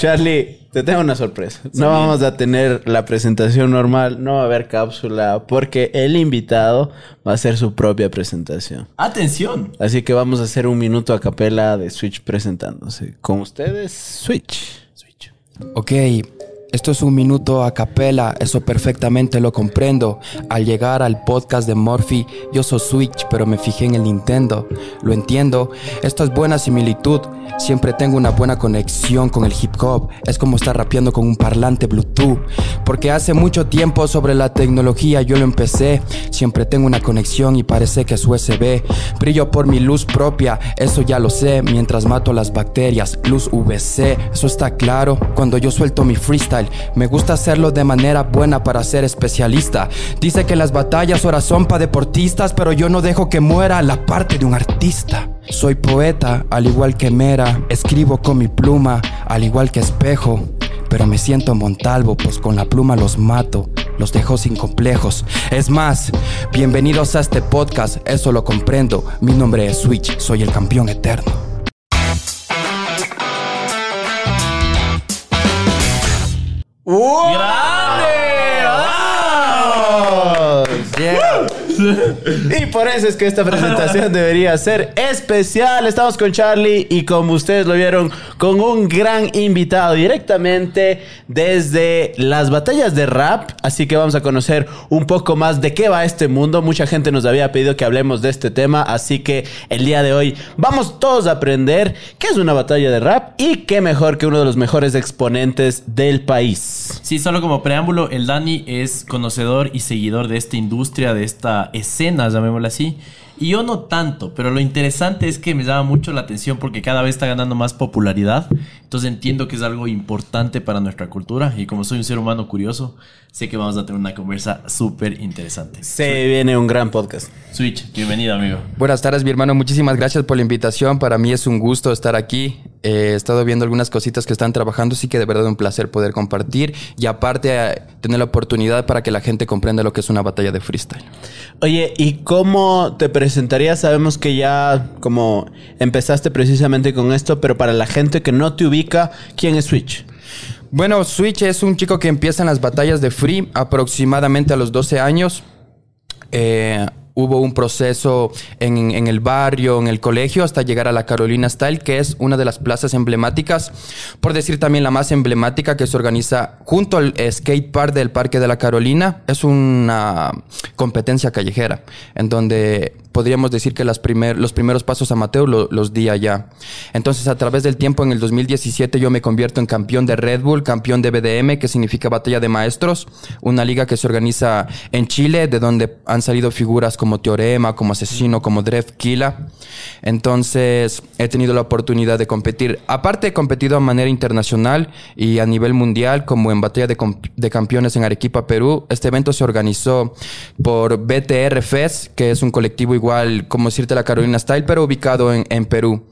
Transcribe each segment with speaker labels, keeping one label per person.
Speaker 1: Charlie, te tengo una sorpresa. No vamos a tener la presentación normal, no va a haber cápsula, porque el invitado va a hacer su propia presentación.
Speaker 2: ¡Atención!
Speaker 1: Así que vamos a hacer un minuto a capela de Switch presentándose. Con ustedes, Switch. Switch.
Speaker 3: Ok, esto es un minuto a capela, eso perfectamente lo comprendo. Al llegar al podcast de Morphy, yo soy Switch, pero me fijé en el Nintendo. Lo entiendo, esto es buena similitud. Siempre tengo una buena conexión con el hip hop. Es como estar rapeando con un parlante Bluetooth. Porque hace mucho tiempo sobre la tecnología yo lo empecé. Siempre tengo una conexión y parece que es USB. Brillo por mi luz propia, eso ya lo sé. Mientras mato las bacterias, luz VC, eso está claro. Cuando yo suelto mi freestyle, me gusta hacerlo de manera buena para ser especialista. Dice que las batallas ahora son para deportistas, pero yo no dejo que muera la parte de un artista. Soy poeta, al igual que Mera, escribo con mi pluma, al igual que espejo. Pero me siento Montalvo, pues con la pluma los mato, los dejo sin complejos. Es más, bienvenidos a este podcast, eso lo comprendo. Mi nombre es Switch, soy el campeón eterno.
Speaker 2: ¡Grande!
Speaker 1: Y por eso es que esta presentación debería ser especial. Estamos con Charlie y como ustedes lo vieron, con un gran invitado directamente desde las batallas de rap. Así que vamos a conocer un poco más de qué va este mundo. Mucha gente nos había pedido que hablemos de este tema, así que el día de hoy vamos todos a aprender qué es una batalla de rap y qué mejor que uno de los mejores exponentes del país.
Speaker 2: Sí, solo como preámbulo, el Dani es conocedor y seguidor de esta industria, de esta escena, llamémosla así. Y yo no tanto, pero lo interesante es que me llama mucho la atención porque cada vez está ganando más popularidad. Entonces entiendo que es algo importante para nuestra cultura y como soy un ser humano curioso, sé que vamos a tener una conversa súper interesante.
Speaker 1: Se viene un gran podcast.
Speaker 2: Switch, bienvenido amigo.
Speaker 3: Buenas tardes, mi hermano. Muchísimas gracias por la invitación. Para mí es un gusto estar aquí. Eh, he estado viendo algunas cositas que están trabajando, sí que de verdad un placer poder compartir y aparte eh, tener la oportunidad para que la gente comprenda lo que es una batalla de freestyle.
Speaker 1: Oye, ¿y cómo te presentarías? Sabemos que ya como empezaste precisamente con esto, pero para la gente que no te ¿quién es Switch?
Speaker 3: Bueno, Switch es un chico que empieza en las batallas de free aproximadamente a los 12 años. Eh, hubo un proceso en, en, el barrio, en el colegio, hasta llegar a la Carolina Style, que es una de las plazas emblemáticas, por decir también la más emblemática, que se organiza junto al skate park del Parque de la Carolina. Es una competencia callejera, en donde podríamos decir que las primer, los primeros pasos amateur lo, los di allá. Entonces, a través del tiempo, en el 2017, yo me convierto en campeón de Red Bull, campeón de BDM, que significa Batalla de Maestros, una liga que se organiza en Chile, de donde han salido figuras como Teorema, como Asesino, como Dref Kila. Entonces, he tenido la oportunidad de competir. Aparte, he competido de manera internacional y a nivel mundial, como en Batalla de, de Campeones en Arequipa, Perú. Este evento se organizó por BTR Fest, que es un colectivo igual como decirte la Carolina Style, pero ubicado en, en Perú.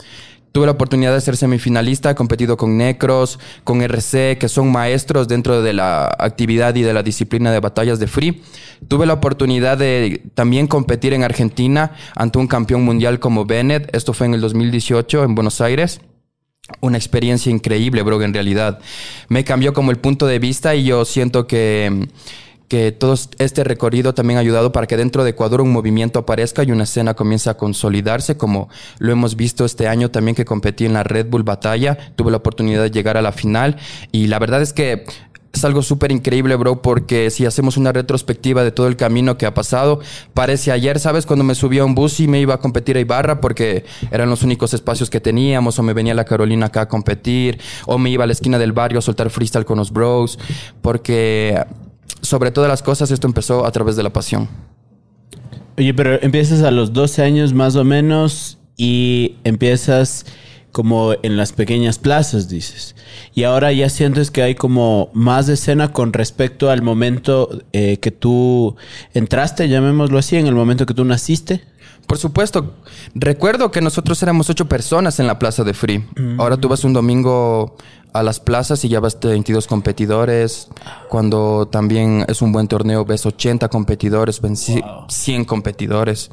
Speaker 3: Tuve la oportunidad de ser semifinalista, he competido con Necros, con RC, que son maestros dentro de la actividad y de la disciplina de batallas de free. Tuve la oportunidad de también competir en Argentina ante un campeón mundial como Bennett. Esto fue en el 2018 en Buenos Aires. Una experiencia increíble, bro, en realidad. Me cambió como el punto de vista y yo siento que que todo este recorrido también ha ayudado para que dentro de Ecuador un movimiento aparezca y una escena comience a consolidarse, como lo hemos visto este año también que competí en la Red Bull Batalla, tuve la oportunidad de llegar a la final y la verdad es que es algo súper increíble, bro, porque si hacemos una retrospectiva de todo el camino que ha pasado, parece ayer, ¿sabes? Cuando me subí a un bus y me iba a competir a Ibarra porque eran los únicos espacios que teníamos, o me venía la Carolina acá a competir, o me iba a la esquina del barrio a soltar freestyle con los bros, porque sobre todas las cosas, esto empezó a través de la pasión.
Speaker 1: Oye, pero empiezas a los 12 años más o menos y empiezas como en las pequeñas plazas, dices. Y ahora ya sientes que hay como más escena con respecto al momento eh, que tú entraste, llamémoslo así, en el momento que tú naciste.
Speaker 3: Por supuesto. Recuerdo que nosotros éramos ocho personas en la plaza de Free. Ahora tú vas un domingo a las plazas y ya ves 22 competidores. Cuando también es un buen torneo, ves 80 competidores, ci- 100 competidores.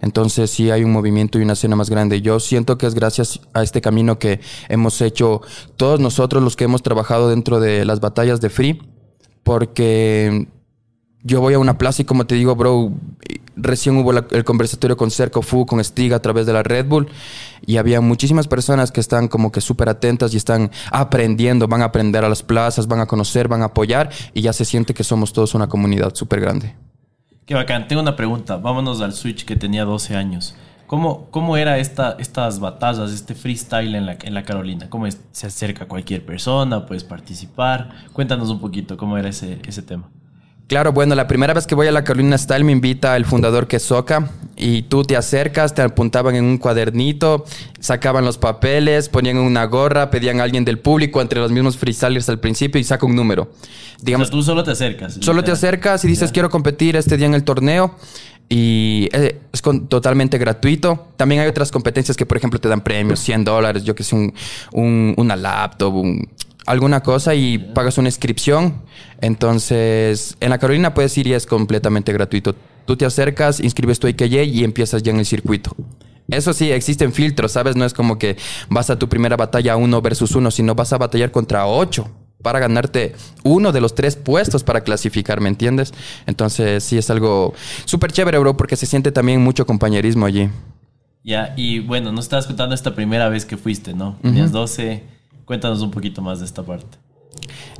Speaker 3: Entonces sí hay un movimiento y una escena más grande. Yo siento que es gracias a este camino que hemos hecho todos nosotros los que hemos trabajado dentro de las batallas de Free. Porque yo voy a una plaza y como te digo, bro, recién hubo el conversatorio con Cerco Fu, con Stiga a través de la Red Bull y había muchísimas personas que están como que súper atentas y están aprendiendo, van a aprender a las plazas, van a conocer, van a apoyar y ya se siente que somos todos una comunidad súper grande.
Speaker 2: Qué bacán. Tengo una pregunta. Vámonos al Switch que tenía 12 años. ¿Cómo, cómo era esta, estas batallas, este freestyle en la, en la Carolina? ¿Cómo se acerca cualquier persona? ¿Puedes participar? Cuéntanos un poquito cómo era ese, ese tema.
Speaker 3: Claro, bueno, la primera vez que voy a la Carolina Style me invita el fundador Quesoca y tú te acercas, te apuntaban en un cuadernito, sacaban los papeles, ponían una gorra, pedían a alguien del público entre los mismos freestylers al principio y saca un número. Digamos,
Speaker 2: o sea, tú solo te acercas.
Speaker 3: Solo te acercas y dices, quiero competir este día en el torneo. Y eh, es con- totalmente gratuito. También hay otras competencias que, por ejemplo, te dan premios, 100 dólares, yo que sé, un, un- una laptop, un- alguna cosa y pagas una inscripción. Entonces, en la Carolina puedes ir y es completamente gratuito. Tú te acercas, inscribes tu IKJ y empiezas ya en el circuito. Eso sí, existen filtros, ¿sabes? No es como que vas a tu primera batalla uno versus uno, sino vas a batallar contra ocho para ganarte uno de los tres puestos para clasificar, ¿me entiendes? Entonces sí es algo súper chévere, bro, porque se siente también mucho compañerismo allí.
Speaker 2: Ya, y bueno, nos estabas contando esta primera vez que fuiste, ¿no? Tenías 12. Cuéntanos un poquito más de esta parte.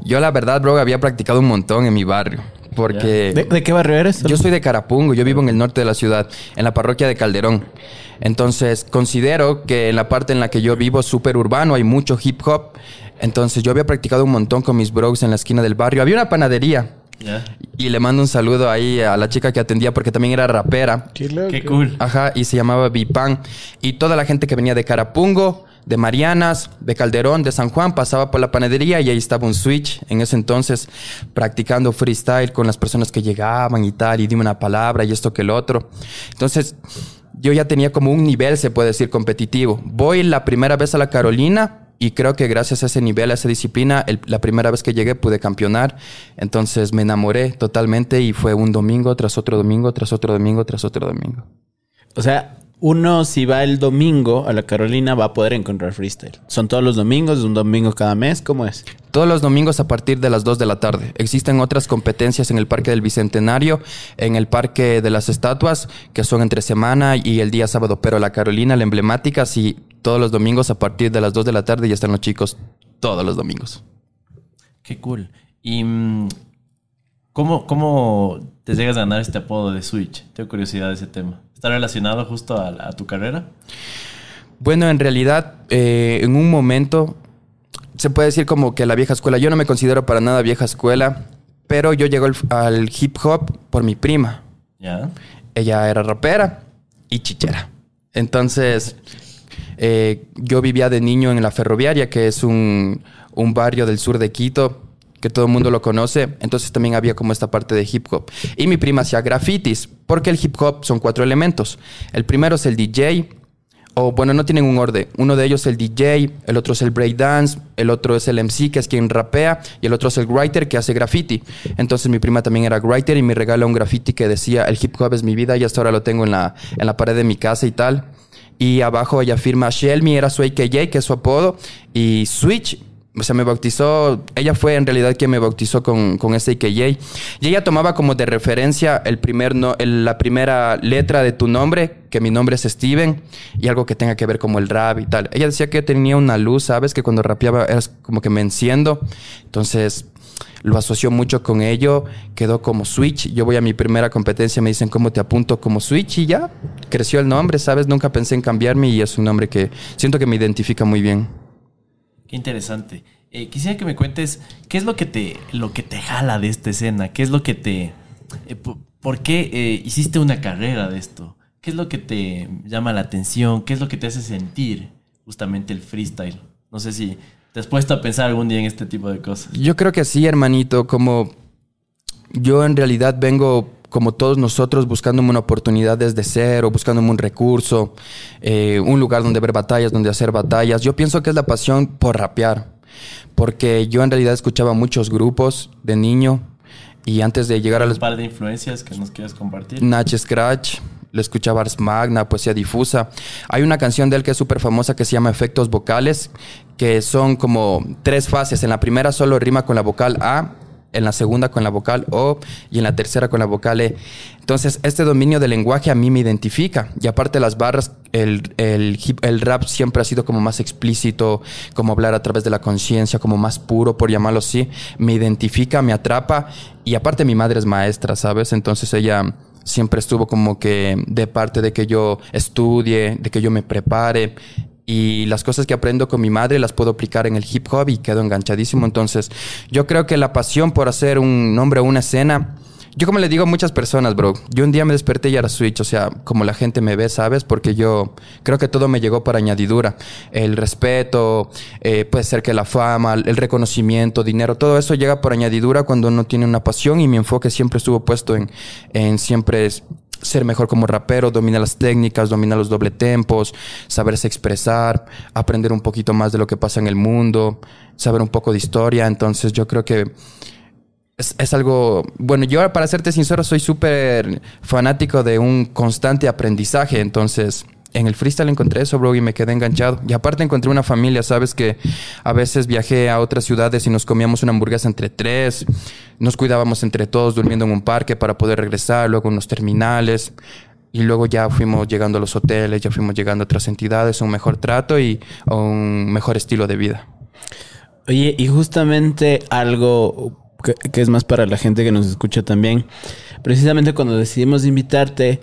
Speaker 3: Yo la verdad, bro, había practicado un montón en mi barrio, porque...
Speaker 1: ¿De, de qué barrio eres?
Speaker 3: Yo soy de Carapungo, yo vivo en el norte de la ciudad, en la parroquia de Calderón. Entonces, considero que en la parte en la que yo vivo, súper urbano, hay mucho hip hop. Entonces, yo había practicado un montón con mis bros en la esquina del barrio. Había una panadería.
Speaker 2: ¿Ya?
Speaker 3: Y le mando un saludo ahí a la chica que atendía porque también era rapera.
Speaker 2: Qué cool.
Speaker 3: Ajá, y se llamaba Vipan. Y toda la gente que venía de Carapungo, de Marianas, de Calderón, de San Juan, pasaba por la panadería y ahí estaba un switch en ese entonces, practicando freestyle con las personas que llegaban y tal, y dime una palabra y esto que el otro. Entonces, yo ya tenía como un nivel, se puede decir, competitivo. Voy la primera vez a la Carolina. Y creo que gracias a ese nivel, a esa disciplina, la primera vez que llegué pude campeonar. Entonces me enamoré totalmente y fue un domingo tras otro domingo, tras otro domingo, tras otro domingo.
Speaker 1: O sea, uno si va el domingo a la Carolina va a poder encontrar freestyle. ¿Son todos los domingos? ¿Un domingo cada mes? ¿Cómo es?
Speaker 3: Todos los domingos a partir de las 2 de la tarde. Existen otras competencias en el Parque del Bicentenario, en el Parque de las Estatuas, que son entre semana y el día sábado. Pero la Carolina, la emblemática, sí, todos los domingos a partir de las 2 de la tarde ya están los chicos todos los domingos.
Speaker 2: Qué cool. ¿Y mm, cómo, cómo te llegas a ganar este apodo de Switch? Tengo curiosidad de ese tema. ¿Está relacionado justo a, tu carrera?
Speaker 3: Bueno, en realidad, eh, en un momento, se puede decir como que la vieja escuela, yo no me considero para nada vieja escuela, pero yo llego al, al hip hop por mi prima.
Speaker 2: ¿Ya?
Speaker 3: Ella era rapera y chichera. Entonces, eh, yo vivía de niño en la ferroviaria, que es un, un barrio del sur de Quito, que todo el mundo lo conoce. Entonces también había como esta parte de hip hop. Y mi prima hacía grafitis, porque el hip hop son cuatro elementos. El primero es el DJ, o bueno, no tienen un orden. Uno de ellos es el DJ, el otro es el breakdance, el otro es el MC, que es quien rapea, y el otro es el writer, que hace graffiti. Entonces mi prima también era writer y me regaló un graffiti que decía, el hip hop es mi vida, y hasta ahora lo tengo en la, en la pared de mi casa y tal. Y abajo ella firma Shelmy, era su AKJ, que es su apodo, y Switch, o sea, me bautizó, ella fue en realidad quien me bautizó con, con ese AKJ. Y ella tomaba como de referencia el primer no, la primera letra de tu nombre, que mi nombre es Steven, y algo que tenga que ver como el rap y tal. Ella decía que tenía una luz, ¿sabes? Que cuando rapeaba era como que me enciendo. Entonces lo asoció mucho con ello, quedó como Switch. Yo voy a mi primera competencia, me dicen cómo te apunto como Switch y ya creció el nombre, ¿sabes? Nunca pensé en cambiarme y es un nombre que siento que me identifica muy bien.
Speaker 2: Qué interesante. Eh, quisiera que me cuentes qué es lo que te, lo que te jala de esta escena, qué es lo que te... eh, po- ¿Por qué eh, hiciste una carrera de esto? ¿Qué es lo que te llama la atención? ¿Qué es lo que te hace sentir justamente el freestyle? No sé si te has puesto a pensar algún día en este tipo de cosas.
Speaker 3: Yo creo que sí, hermanito, como yo en realidad vengo como todos nosotros, buscándome una oportunidad desde cero, buscándome un recurso, eh, un lugar donde ver batallas, donde hacer batallas. Yo pienso que es la pasión por rapear, porque yo en realidad escuchaba muchos grupos de niño y antes de llegar a
Speaker 2: Un
Speaker 3: los
Speaker 2: par de influencias que nos quieras compartir.
Speaker 3: Nach Scratch, le escuchaba Ars Magna, Poesía Difusa. Hay una canción de él que es súper famosa que se llama Efectos Vocales, que son como tres fases. En la primera solo rima con la vocal A, en la segunda con la vocal O y en la tercera con la vocal E. Entonces, este dominio del lenguaje a mí me identifica. Y aparte las barras, el, el, el rap siempre ha sido como más explícito, como hablar a través de la conciencia, como más puro, por llamarlo así. Me identifica, me atrapa. Y aparte mi madre es maestra, ¿sabes? Entonces ella siempre estuvo como que de parte de que yo estudie, de que yo me prepare. Y las cosas que aprendo con mi madre las puedo aplicar en el hip hop y quedo enganchadísimo. Entonces, yo creo que la pasión por hacer un nombre o una escena, yo como le digo a muchas personas, bro, yo un día me desperté y era Switch, o sea, como la gente me ve, ¿sabes? Porque yo creo que todo me llegó por añadidura. El respeto, eh, puede ser que la fama, el reconocimiento, dinero, todo eso llega por añadidura cuando uno tiene una pasión y mi enfoque siempre estuvo puesto en, en siempre ser mejor como rapero, dominar las técnicas, dominar los doble tempos, saberse expresar, aprender un poquito más de lo que pasa en el mundo, saber un poco de historia. Entonces yo creo que es, algo, bueno, yo para serte sincero soy súper fanático de un constante aprendizaje, entonces en el freestyle encontré eso, bro, y me quedé enganchado. Y aparte encontré una familia, sabes que a veces viajé a otras ciudades y nos comíamos una hamburguesa entre tres, nos cuidábamos entre todos durmiendo en un parque para poder regresar, luego en los terminales. Y luego ya fuimos llegando a los hoteles, ya fuimos llegando a otras entidades, un mejor trato y un mejor estilo de vida.
Speaker 1: Oye, y justamente algo que es más para la gente que nos escucha también. Precisamente cuando decidimos invitarte,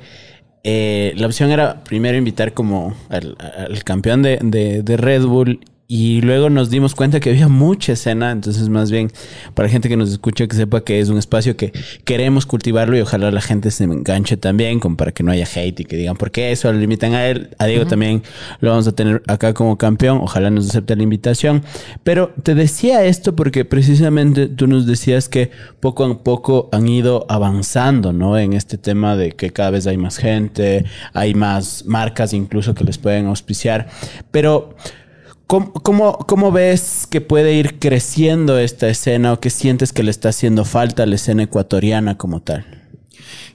Speaker 1: eh, la opción era primero invitar como al, campeón de, de- de Red Bull y luego nos dimos cuenta que había mucha escena, entonces más bien para gente que nos escucha que sepa que es un espacio que queremos cultivarlo y ojalá la gente se enganche también, como para que no haya hate y que digan por qué eso lo limitan a él. A Diego también lo vamos a tener acá como campeón, ojalá nos acepte la invitación. Pero te decía esto porque precisamente tú nos decías que poco a poco han ido avanzando, ¿no? En este tema de que cada vez hay más gente, hay más marcas incluso que les pueden auspiciar. Pero ¿Cómo, cómo, ves que puede ir creciendo esta escena o qué sientes que le está haciendo falta a la escena ecuatoriana como tal?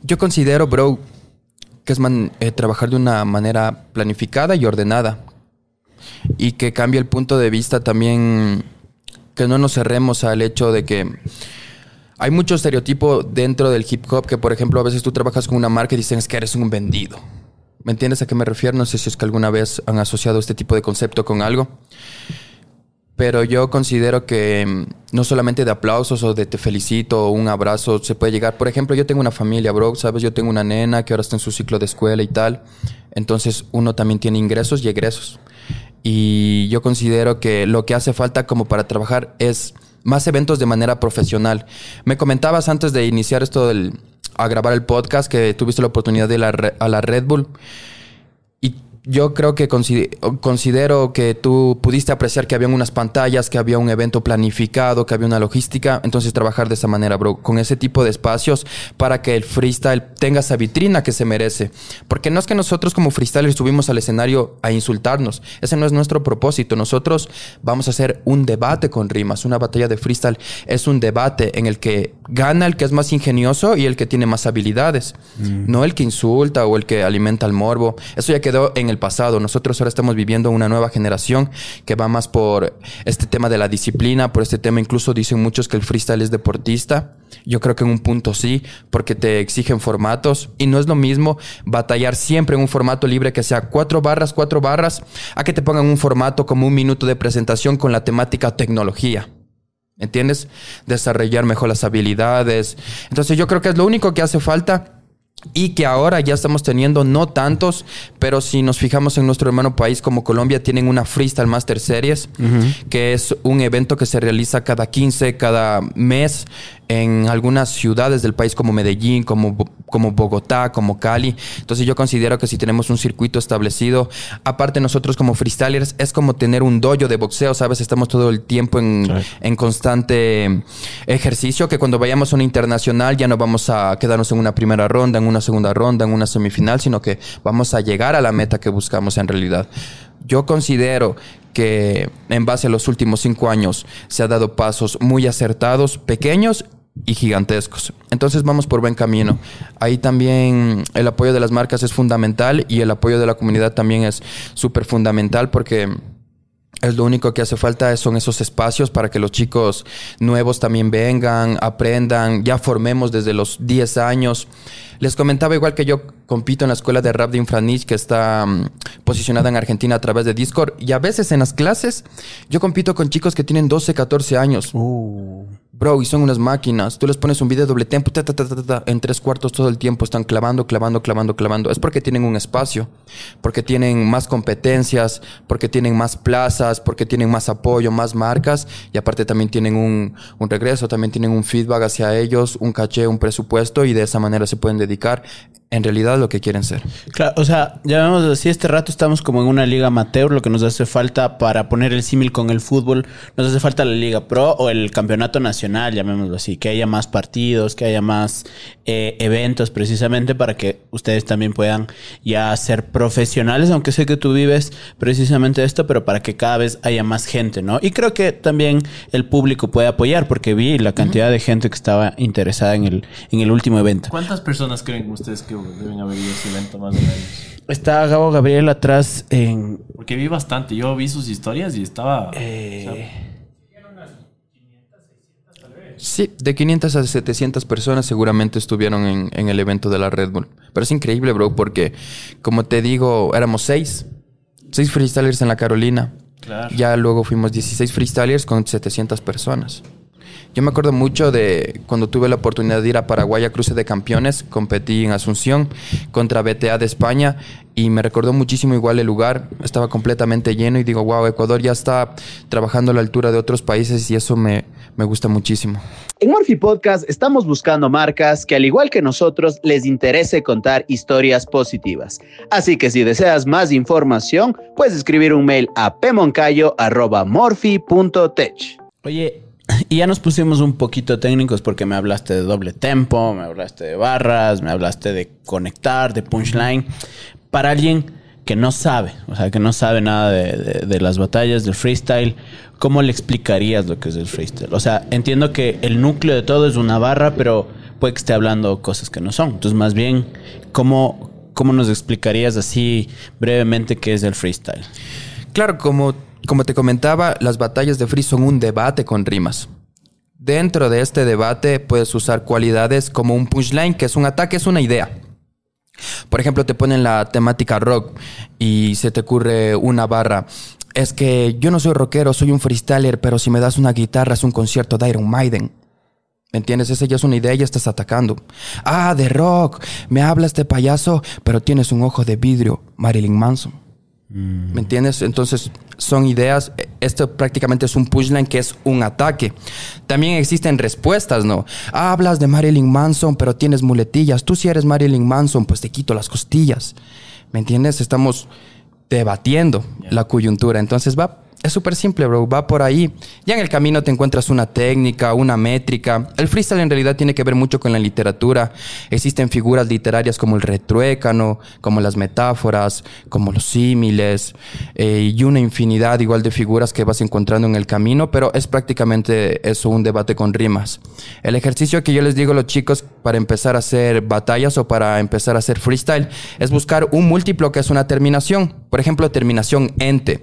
Speaker 3: Yo considero, bro, que es eh, trabajar de una manera planificada y ordenada. Y que cambie el punto de vista también, que no nos cerremos al hecho de que hay mucho estereotipo dentro del hip hop que, por ejemplo, a veces tú trabajas con una marca y dicen que eres un vendido. ¿Me entiendes a qué me refiero? No sé si es que alguna vez han asociado este tipo de concepto con algo. Pero yo considero que mm, no solamente de aplausos o de te felicito o un abrazo se puede llegar. Por ejemplo, yo tengo una familia, bro, ¿sabes? Yo tengo una nena que ahora está en su ciclo de escuela y tal. Entonces uno también tiene ingresos y egresos. Y yo considero que lo que hace falta como para trabajar es más eventos de manera profesional. Me comentabas antes de iniciar esto del, a grabar el podcast que tuviste la oportunidad de ir a la Red Bull. Yo creo que consi- considero que tú pudiste apreciar que habían unas pantallas, que había un evento planificado, que había una logística. Entonces trabajar de esa manera, bro, con ese tipo de espacios para que el freestyle tenga esa vitrina que se merece. Porque no es que nosotros como freestylers subimos al escenario a insultarnos. Ese no es nuestro propósito. Nosotros vamos a hacer un debate con rimas. Una batalla de freestyle es un debate en el que gana el que es más ingenioso y el que tiene más habilidades. No el que insulta o el que alimenta el morbo. Eso ya quedó en el pasado. Nosotros ahora estamos viviendo una nueva generación que va más por este tema de la disciplina, por este tema incluso dicen muchos que el freestyle es deportista. Yo creo que en un punto sí, porque te exigen formatos y no es lo mismo batallar siempre en un formato libre que sea cuatro barras, cuatro barras, a que te pongan un formato como un minuto de presentación con la temática tecnología. ¿Entiendes? Desarrollar mejor las habilidades. Entonces yo creo que es lo único que hace falta y que ahora ya estamos teniendo no tantos, pero si nos fijamos en nuestro hermano país como Colombia, tienen una Freestyle Master Series, que es un evento que se realiza cada 15, cada mes en algunas ciudades del país como Medellín, como, como Bogotá, como Cali. Entonces yo considero que si tenemos un circuito establecido, aparte nosotros como freestylers, es como tener un dojo de boxeo, ¿sabes? Estamos todo el tiempo en, en constante ejercicio, que cuando vayamos a una internacional ya no vamos a quedarnos en una primera ronda, en una segunda ronda, en una semifinal, sino que vamos a llegar a la meta que buscamos en realidad. Yo considero que en base a los últimos cinco años se ha dado pasos muy acertados, pequeños y gigantescos. Entonces vamos por buen camino. Ahí también el apoyo de las marcas es fundamental y el apoyo de la comunidad también es súper fundamental porque es lo único que hace falta son esos espacios para que los chicos nuevos también vengan, aprendan, ya formemos desde los 10 años. Les comentaba igual que yo compito en la escuela de rap de Infranich que está mm, posicionada en Argentina a través de Discord y a veces en las clases yo compito con chicos que tienen 12, 14 años.
Speaker 1: Uh.
Speaker 3: Bro, y son unas máquinas. Tú les pones un video de doble tempo, ta, ta, ta, ta, ta, en tres cuartos todo el tiempo están clavando, clavando, clavando, clavando. Es porque tienen un espacio, porque tienen más competencias, porque tienen más plazas, porque tienen más apoyo, más marcas y aparte también tienen un, un regreso, también tienen un feedback hacia ellos, un caché, un presupuesto y de esa manera se pueden dedicar en realidad lo que quieren ser.
Speaker 1: Claro, o sea, ya vemos así, este rato estamos como en una liga amateur, lo que nos hace falta para poner el símil con el fútbol, nos hace falta la liga pro o el campeonato nacional, llamémoslo así, que haya más partidos, que haya más eh, eventos precisamente para que ustedes también puedan ya ser profesionales, aunque sé que tú vives precisamente esto, pero para que cada vez haya más gente, ¿no? Y creo que también el público puede apoyar, porque vi la cantidad de gente que estaba interesada en el, en el último evento.
Speaker 2: ¿Cuántas personas creen ustedes que deben haber ese evento más o menos?
Speaker 1: Está Gabo Gabriel atrás en...
Speaker 2: Porque vi bastante. Yo vi sus historias y estaba...
Speaker 1: eh,
Speaker 2: o sea,
Speaker 3: Sí, de 500 a 700 personas seguramente estuvieron en, en el evento de la Red Bull. Pero es increíble, bro, porque como te digo, éramos seis. Seis freestylers en la Carolina.
Speaker 2: Claro.
Speaker 3: Ya luego fuimos 16 freestylers con 700 personas. Yo me acuerdo mucho de cuando tuve la oportunidad de ir a Paraguay a Cruce de Campeones, competí en Asunción contra BTA de España y me recordó muchísimo igual el lugar, estaba completamente lleno y digo, wow, Ecuador ya está trabajando a la altura de otros países y eso me, me gusta muchísimo.
Speaker 4: En Morphy Podcast estamos buscando marcas que al igual que nosotros les interese contar historias positivas. Así que si deseas más información, puedes escribir un mail a pemoncayo@morphy.tech.
Speaker 1: Oye, y ya nos pusimos un poquito técnicos porque me hablaste de doble tempo, me hablaste de barras, me hablaste de conectar, de punchline. Para alguien que no sabe, o sea, que no sabe nada de, de- las batallas del freestyle, ¿cómo le explicarías lo que es el freestyle? O sea, entiendo que el núcleo de todo es una barra, pero puede que esté hablando cosas que no son. Entonces, más bien, ¿cómo, cómo nos explicarías así brevemente qué es el freestyle?
Speaker 3: Claro, como, como te comentaba, las batallas de free son un debate con rimas. Dentro de este debate puedes usar cualidades como un punchline, que es un ataque, es una idea. Por ejemplo, te ponen la temática rock y se te ocurre una barra. Es que yo no soy rockero, soy un freestyler, pero si me das una guitarra es un concierto de Iron Maiden. ¿Me entiendes? Esa ya es una idea y ya estás atacando. Ah, de rock. Me habla este payaso, pero tienes un ojo de vidrio. Marilyn Manson. ¿Me entiendes? Entonces, son ideas. Esto prácticamente es un punchline que es un ataque. También existen respuestas, ¿no? Hablas de Marilyn Manson, pero tienes muletillas. Tú si eres Marilyn Manson, pues te quito las costillas. ¿Me entiendes? Estamos debatiendo la coyuntura. Entonces va, es súper simple, bro. Va por ahí. Ya en el camino te encuentras una técnica, una métrica. El freestyle en realidad tiene que ver mucho con la literatura. Existen figuras literarias como el retruécano, como las metáforas, como los símiles, eh, y una infinidad igual de figuras que vas encontrando en el camino, pero es prácticamente eso, un debate con rimas. El ejercicio que yo les digo a los chicos para empezar a hacer batallas o para empezar a hacer freestyle es buscar un múltiplo que es una terminación. Por ejemplo, terminación ente.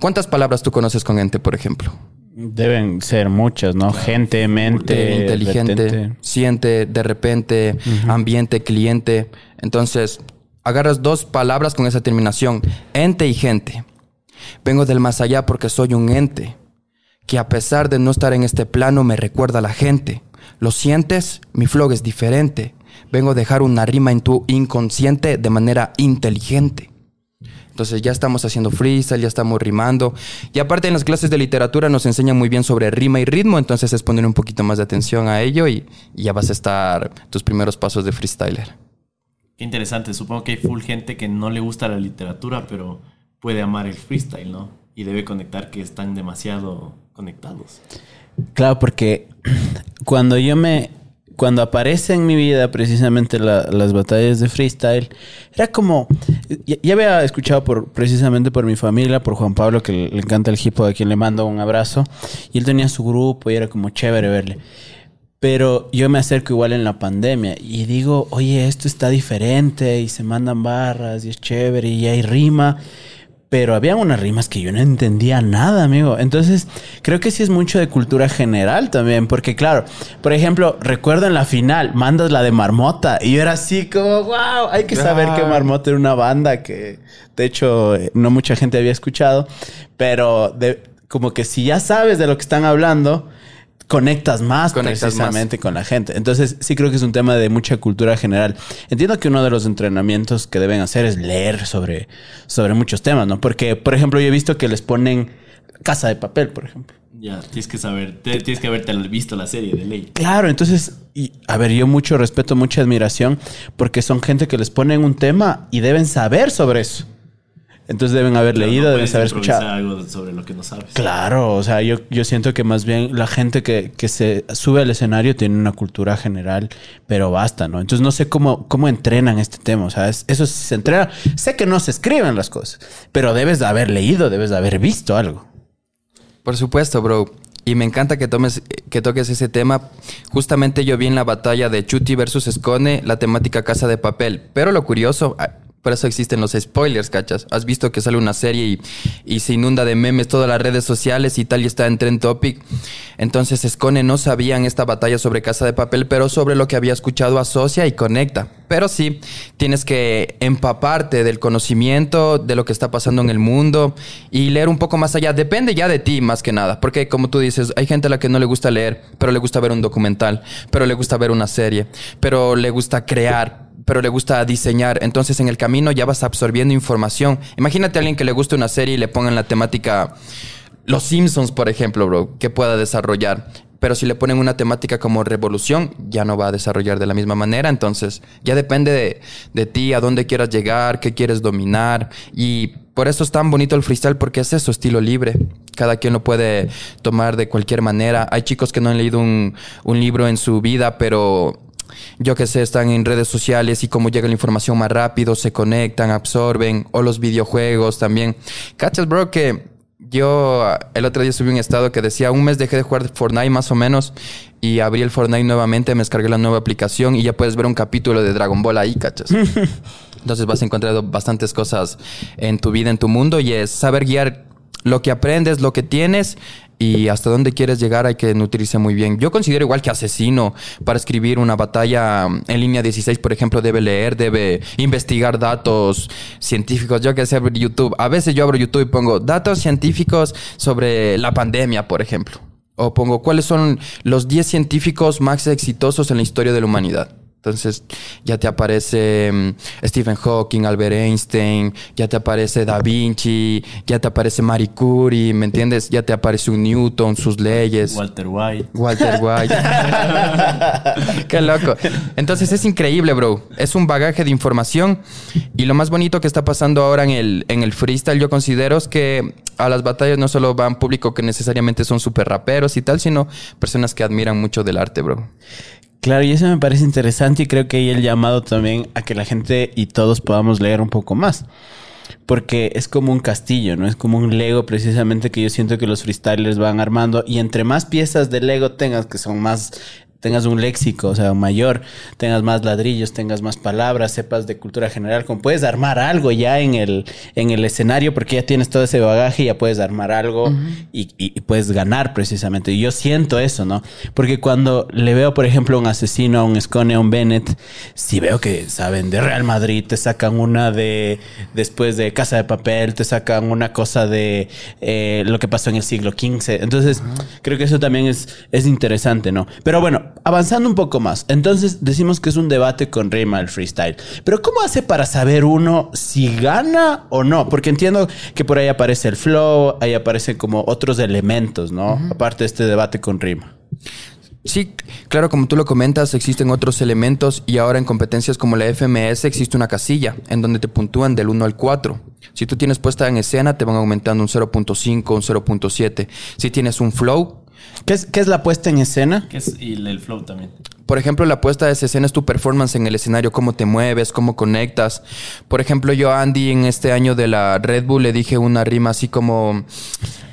Speaker 3: ¿Cuántas palabras tú conoces con ente, por ejemplo?
Speaker 1: Deben ser muchas, ¿no? Gente, mente,
Speaker 3: inteligente,
Speaker 1: retente.
Speaker 3: siente, de repente, ambiente, cliente. Entonces, agarras dos palabras con esa terminación, ente y gente. Vengo del más allá porque soy un ente, que a pesar de no estar en este plano me recuerda a la gente. ¿Lo sientes? Mi flow es diferente. vengo a dejar una rima en tu inconsciente de manera inteligente. Entonces ya estamos haciendo freestyle, ya estamos rimando. Y aparte en las clases de literatura nos enseñan muy bien sobre rima y ritmo, entonces es poner un poquito más de atención a ello y, y ya vas a estar tus primeros pasos de freestyler.
Speaker 2: Qué interesante. Supongo que hay full gente que no le gusta la literatura, pero puede amar el freestyle, ¿no? Y debe conectar que están demasiado conectados.
Speaker 1: Claro, porque cuando yo me. Cuando aparece en mi vida precisamente la- las batallas de freestyle, era como. Ya, ya había escuchado por, precisamente por mi familia, por Juan Pablo, que le, le encanta el hip hop, a quien le mando un abrazo. Y él tenía su grupo y era como chévere verle. Pero yo me acerco igual en la pandemia y digo, oye, esto está diferente y se mandan barras y es chévere y hay rima. Pero había unas rimas que yo no entendía nada, amigo. Entonces, creo que sí es mucho de cultura general también. Porque, claro, por ejemplo, recuerdo en la final, mandas la de Marmota. Y yo era así como, wow, hay que saber que. Marmota era una banda que, de hecho, eh, no mucha gente había escuchado. Pero de, como que si ya sabes de lo que están hablando, conectas más
Speaker 3: Conectas
Speaker 1: precisamente con la gente. Entonces, sí creo que es un tema de mucha cultura general. Entiendo que uno de los entrenamientos que deben hacer es leer sobre, sobre muchos temas, ¿no? Porque, por ejemplo, yo he visto que les ponen casa de papel, por ejemplo.
Speaker 2: Ya, tienes que saber, te- tienes que haberte visto la serie de ley.
Speaker 1: Claro, entonces, y, a ver, yo mucho respeto, mucha admiración, porque son gente que les ponen un tema y deben saber sobre eso. Entonces deben haber
Speaker 2: Pero
Speaker 1: leído,
Speaker 2: no
Speaker 1: deben haber escuchado.
Speaker 2: algo sobre lo que no sabes.
Speaker 1: Claro, o sea, yo, yo siento que más bien la gente que, que se sube al escenario tiene una cultura general, pero basta, ¿no? Entonces no sé cómo, cómo entrenan este tema, o sea, es- eso sí se entrena. Sé que no se escriben las cosas, pero debes de haber leído, debes de haber visto algo.
Speaker 3: Por supuesto, bro. Y me encanta que tomes, que toques ese tema. Justamente yo vi en la batalla de Chuti versus Escone la temática Casa de Papel. Pero lo curioso, por eso existen los spoilers, ¿cachas? Has visto que sale una serie y, y se inunda de memes todas las redes sociales y tal y está en Trend Topic. Entonces Escone no sabía en esta batalla sobre Casa de Papel, pero sobre lo que había escuchado asocia y conecta. Pero sí, tienes que empaparte del conocimiento, de lo que está pasando en el mundo y leer un poco más allá. Depende ya de ti más que nada, porque como tú dices, hay gente a la que no le gusta leer, pero le gusta ver un documental, pero le gusta ver una serie, pero le gusta crear, pero le gusta diseñar. Entonces en el camino ya vas absorbiendo información. Imagínate a alguien que le guste una serie y le pongan la temática Los Simpsons, por ejemplo, bro, que pueda desarrollar. Pero si le ponen una temática como revolución, ya no va a desarrollar de la misma manera. Entonces, ya depende de, de ti, a dónde quieras llegar, qué quieres dominar. Y por eso es tan bonito el freestyle, porque es eso, estilo libre. Cada quien lo puede tomar de cualquier manera. Hay chicos que no han leído un, un libro en su vida, pero yo que sé, están en redes sociales y como llega la información más rápido, se conectan, absorben, o los videojuegos también. ¿Cachas, bro? Que yo ah, el otro día subí un estado que decía, un mes dejé de jugar Fortnite más o menos y abrí el Fortnite nuevamente, me descargué la nueva aplicación y ya puedes ver un capítulo de Dragon Ball ahí, ¿cachas? Entonces vas a encontrar bastantes cosas en tu vida, en tu mundo y es saber guiar lo que aprendes, lo que tienes y hasta dónde quieres llegar hay que nutrirse muy bien. Yo considero igual que asesino para escribir una batalla mm, en línea 16, por ejemplo, debe leer, debe investigar datos científicos. Yo que sé, abrir YouTube. A veces yo abro YouTube y pongo datos científicos sobre la pandemia, por ejemplo. O pongo cuáles son los 10 científicos más exitosos en la historia de la humanidad. Entonces ya te aparece mm, Stephen Hawking, Albert Einstein, ya te aparece Da Vinci, ya te aparece Marie Curie, ¿me entiendes? Ya te aparece un Newton, sus leyes.
Speaker 2: Walter White.
Speaker 3: Walter White. Qué loco. Entonces es increíble, bro. Es un bagaje de información. Y lo más bonito que está pasando ahora en el, en el freestyle, yo considero es que a las batallas no solo van público que necesariamente son súper raperos y tal, sino personas que admiran mucho del arte, bro.
Speaker 1: Claro, y eso me parece interesante y creo que hay el llamado también a que la gente y todos podamos leer un poco más. Porque es como un castillo, ¿no? Es como un Lego precisamente que yo siento que los freestylers van armando y entre más piezas de Lego tengas que son más tengas un léxico, o sea, mayor, tengas más ladrillos, tengas más palabras, sepas de cultura general, como puedes armar algo ya en el, en el escenario porque ya tienes todo ese bagaje y ya puedes armar algo y, y- y puedes ganar precisamente. Y yo siento eso, ¿no? Porque cuando le veo, por ejemplo, a un asesino, a un Scone, a un Bennett, si veo que saben de Real Madrid, te sacan una de después de Casa de Papel, te sacan una cosa de eh, lo que pasó en el siglo XV. Entonces, creo que eso también es, es interesante, ¿no? Pero bueno, avanzando un poco más. Entonces decimos que es un debate con rima el freestyle. Pero ¿cómo hace para saber uno si gana o no? Porque entiendo que por ahí aparece el flow, ahí aparecen como otros elementos, ¿no? Aparte de este debate con rima.
Speaker 3: Sí, claro, como tú lo comentas, existen otros elementos y ahora en competencias como la FMS existe una casilla en donde te puntúan del 1 al 4. Si tú tienes puesta en escena, te van aumentando un 0.5, un 0.7. Si tienes un flow,
Speaker 1: ¿Qué es, qué es la puesta en escena?
Speaker 2: Que es, y el, el flow también.
Speaker 3: Por ejemplo, la puesta de esa escena es tu performance en el escenario, cómo te mueves, cómo conectas. Por ejemplo, yo a Andy en este año de la Red Bull le dije una rima así como,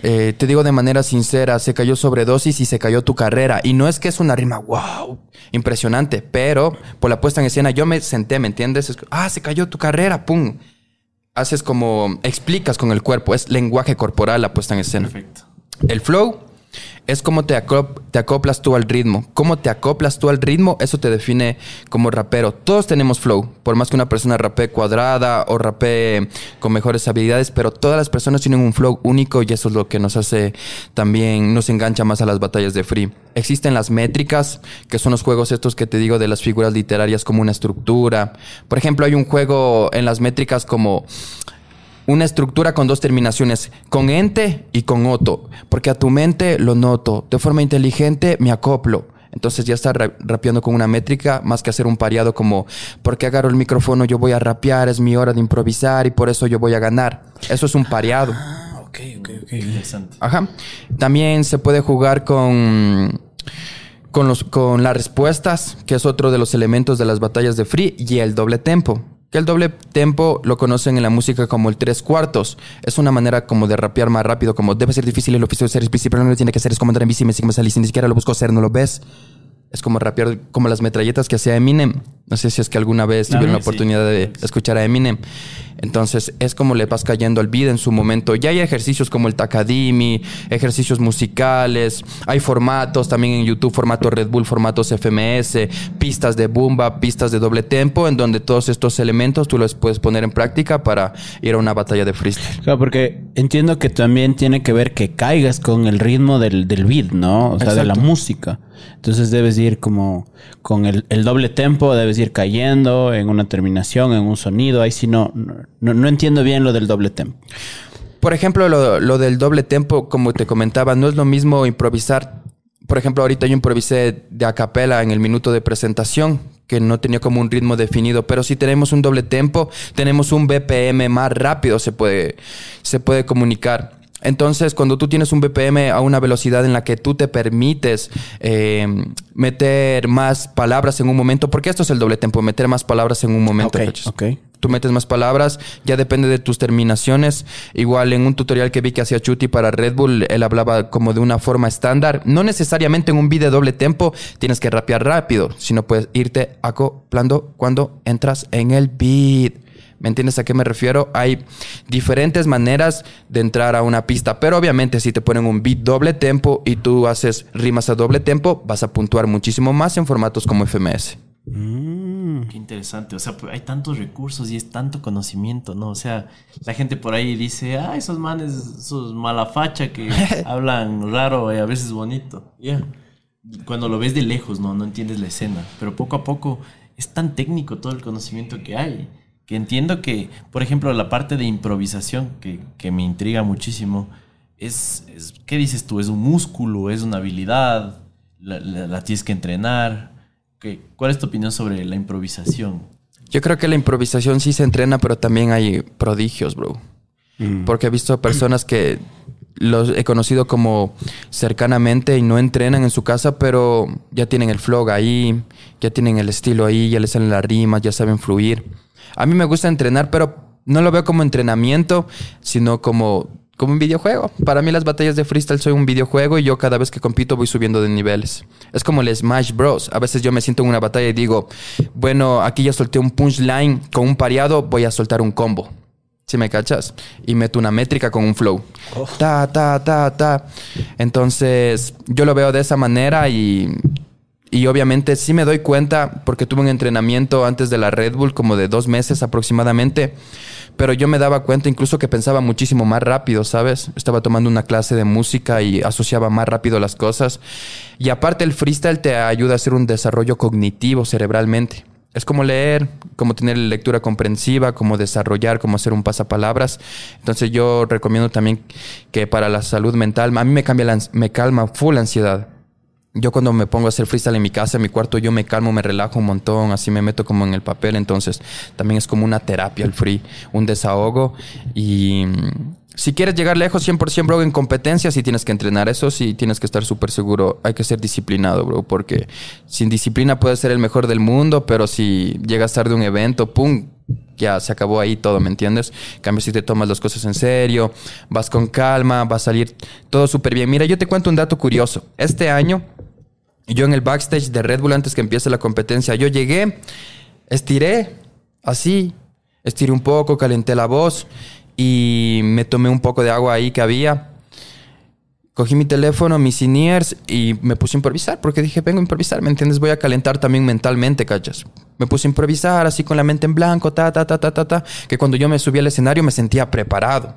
Speaker 3: eh, te digo de manera sincera, se cayó sobredosis y se cayó tu carrera. Y no es que es una rima, wow, impresionante, pero por la puesta en escena yo me senté, ¿me entiendes? Es- ah, se cayó tu carrera, pum. Haces como, explicas con el cuerpo, es lenguaje corporal la puesta en escena.
Speaker 2: Perfecto.
Speaker 3: El flow es cómo te, te acoplas tú al ritmo. Cómo te acoplas tú al ritmo, eso te define como rapero. Todos tenemos flow, por más que una persona rapee cuadrada o rapee con mejores habilidades, pero todas las personas tienen un flow único y eso es lo que nos hace también, nos engancha más a las batallas de free. Existen las métricas, que son los juegos estos que te digo de las figuras literarias como una estructura. Por ejemplo, hay un juego en las métricas como una estructura con dos terminaciones, con ente y con oto, porque a tu mente lo noto, de forma inteligente me acoplo. Entonces ya está ra- rapeando con una métrica más que hacer un pareado como, porque agarro el micrófono, yo voy a rapear, es mi hora de improvisar y por eso yo voy a ganar. Eso es un pareado.
Speaker 1: Ah, ok, ok, ok.
Speaker 2: Interesante.
Speaker 3: Ajá. También se puede jugar con, con, los, con las respuestas, que es otro de los elementos de las batallas de free, y el doble tempo. Que el doble tempo lo conocen en la música como el tres cuartos. Es una manera como de rapear más rápido, como debe ser difícil el oficio de ser explícito, no lo tiene que hacer, es como andar en bici, me sigue, me salí, si ni siquiera lo busco hacer, no lo ves. Es como rapear como las metralletas que hacía Eminem. No sé si es que alguna vez tuvieron la
Speaker 2: sí.
Speaker 3: oportunidad de escuchar a Eminem. Entonces es como le vas cayendo al beat en su momento. Ya hay ejercicios como el Takadimi, ejercicios musicales, hay formatos también en YouTube, formato Red Bull, formatos FMS, pistas de bumba, pistas de doble tempo, en donde todos estos elementos tú los puedes poner en práctica para ir a una batalla de freestyle.
Speaker 1: Claro, porque entiendo que también tiene que ver que caigas con el ritmo del, del beat, ¿no? O sea, de la música. Entonces debes ir como con el, el doble tempo, debes ir cayendo en una terminación, en un sonido. Ahí sí no, no, no entiendo bien lo del doble tempo.
Speaker 3: Por ejemplo, lo, lo del doble tempo, como te comentaba, no es lo mismo improvisar. Por ejemplo, ahorita yo improvisé de a capela en el minuto de presentación, que no tenía como un ritmo definido, pero si tenemos un doble tempo, tenemos un BPM más rápido, se puede, se puede comunicar. Entonces, cuando tú tienes un BPM a una velocidad en la que tú te permites eh, meter más palabras en un momento, porque esto es el doble tempo, meter más palabras en un momento.
Speaker 1: Ok,
Speaker 3: ¿cachas?
Speaker 1: ok.
Speaker 3: Tú metes más palabras, ya depende de tus terminaciones. Igual en un tutorial que vi que hacía Chuti para Red Bull, él hablaba como de una forma estándar. No necesariamente en un beat de doble tempo tienes que rapear rápido, sino puedes irte acoplando cuando entras en el beat. ¿Me entiendes a qué me refiero? Hay diferentes maneras de entrar a una pista, pero obviamente si te ponen un beat doble tempo y tú haces rimas a doble tempo, vas a puntuar muchísimo más en formatos como FMS.
Speaker 2: Qué interesante. O sea, pues, hay tantos recursos y es tanto conocimiento, ¿no? O sea, la gente por ahí dice, ah, esos manes, esos malafacha que hablan raro y a veces bonito. Ya. Cuando lo ves de lejos, ¿no? No entiendes la escena. Pero poco a poco es tan técnico todo el conocimiento que hay. Que entiendo que, por ejemplo, la parte de improvisación, que, que me intriga muchísimo, es, es- ¿qué dices tú? ¿Es un músculo? ¿Es una habilidad? ¿La, la- la tienes que entrenar? ¿Qué- ¿Cuál es tu opinión sobre la improvisación?
Speaker 3: Yo creo que la improvisación sí se entrena, pero también hay prodigios, bro. Porque he visto personas que los he conocido como cercanamente y no entrenan en su casa, pero ya tienen el flow ahí, ya tienen el estilo ahí, ya les salen las rimas, ya saben fluir. A mí me gusta entrenar, pero no lo veo como entrenamiento, sino como, como un videojuego. Para mí las batallas de freestyle soy un videojuego y yo cada vez que compito voy subiendo de niveles. Es como el Smash Bros. A veces yo me siento en una batalla y digo, bueno, aquí ya solté un punchline con un pareado, voy a soltar un combo. Si me cachas? Y meto una métrica con un flow. Ta, ta, ta, ta. Entonces, yo lo veo de esa manera y Y obviamente sí me doy cuenta, porque tuve un entrenamiento antes de la Red Bull, como de dos meses aproximadamente, pero yo me daba cuenta incluso que pensaba muchísimo más rápido, ¿sabes? Estaba tomando una clase de música y asociaba más rápido las cosas. Y aparte el freestyle te ayuda a hacer un desarrollo cognitivo cerebralmente. Es como leer, como tener lectura comprensiva, como desarrollar, como hacer un pasapalabras. Entonces yo recomiendo también que para la salud mental, a mí me, cambia la, me calma full ansiedad. Yo cuando me pongo a hacer freestyle en mi casa, en mi cuarto, yo me calmo, me relajo un montón, así me meto como en el papel, entonces también es como una terapia el free, un desahogo y si quieres llegar lejos 100% bro en competencias sí tienes que entrenar, eso sí tienes que estar súper seguro, hay que ser disciplinado bro, porque sin disciplina puedes ser el mejor del mundo, pero si llegas tarde a un evento, pum, ya se acabó ahí todo, ¿me entiendes? En cambio, si te tomas las cosas en serio, vas con calma, va a salir todo súper bien. Mira, yo te cuento un dato curioso. Este año, yo en el backstage de Red Bull antes que empiece la competencia, yo llegué, estiré, así, estiré un poco, calenté la voz y me tomé un poco de agua ahí que había. Cogí mi teléfono, mis in-ears y me puse a improvisar porque dije, vengo a improvisar, ¿me entiendes? Voy a calentar también mentalmente, cachas. Me puse a improvisar así con la mente en blanco, ta, ta, ta, ta, ta, ta, que cuando yo me subí al escenario me sentía preparado.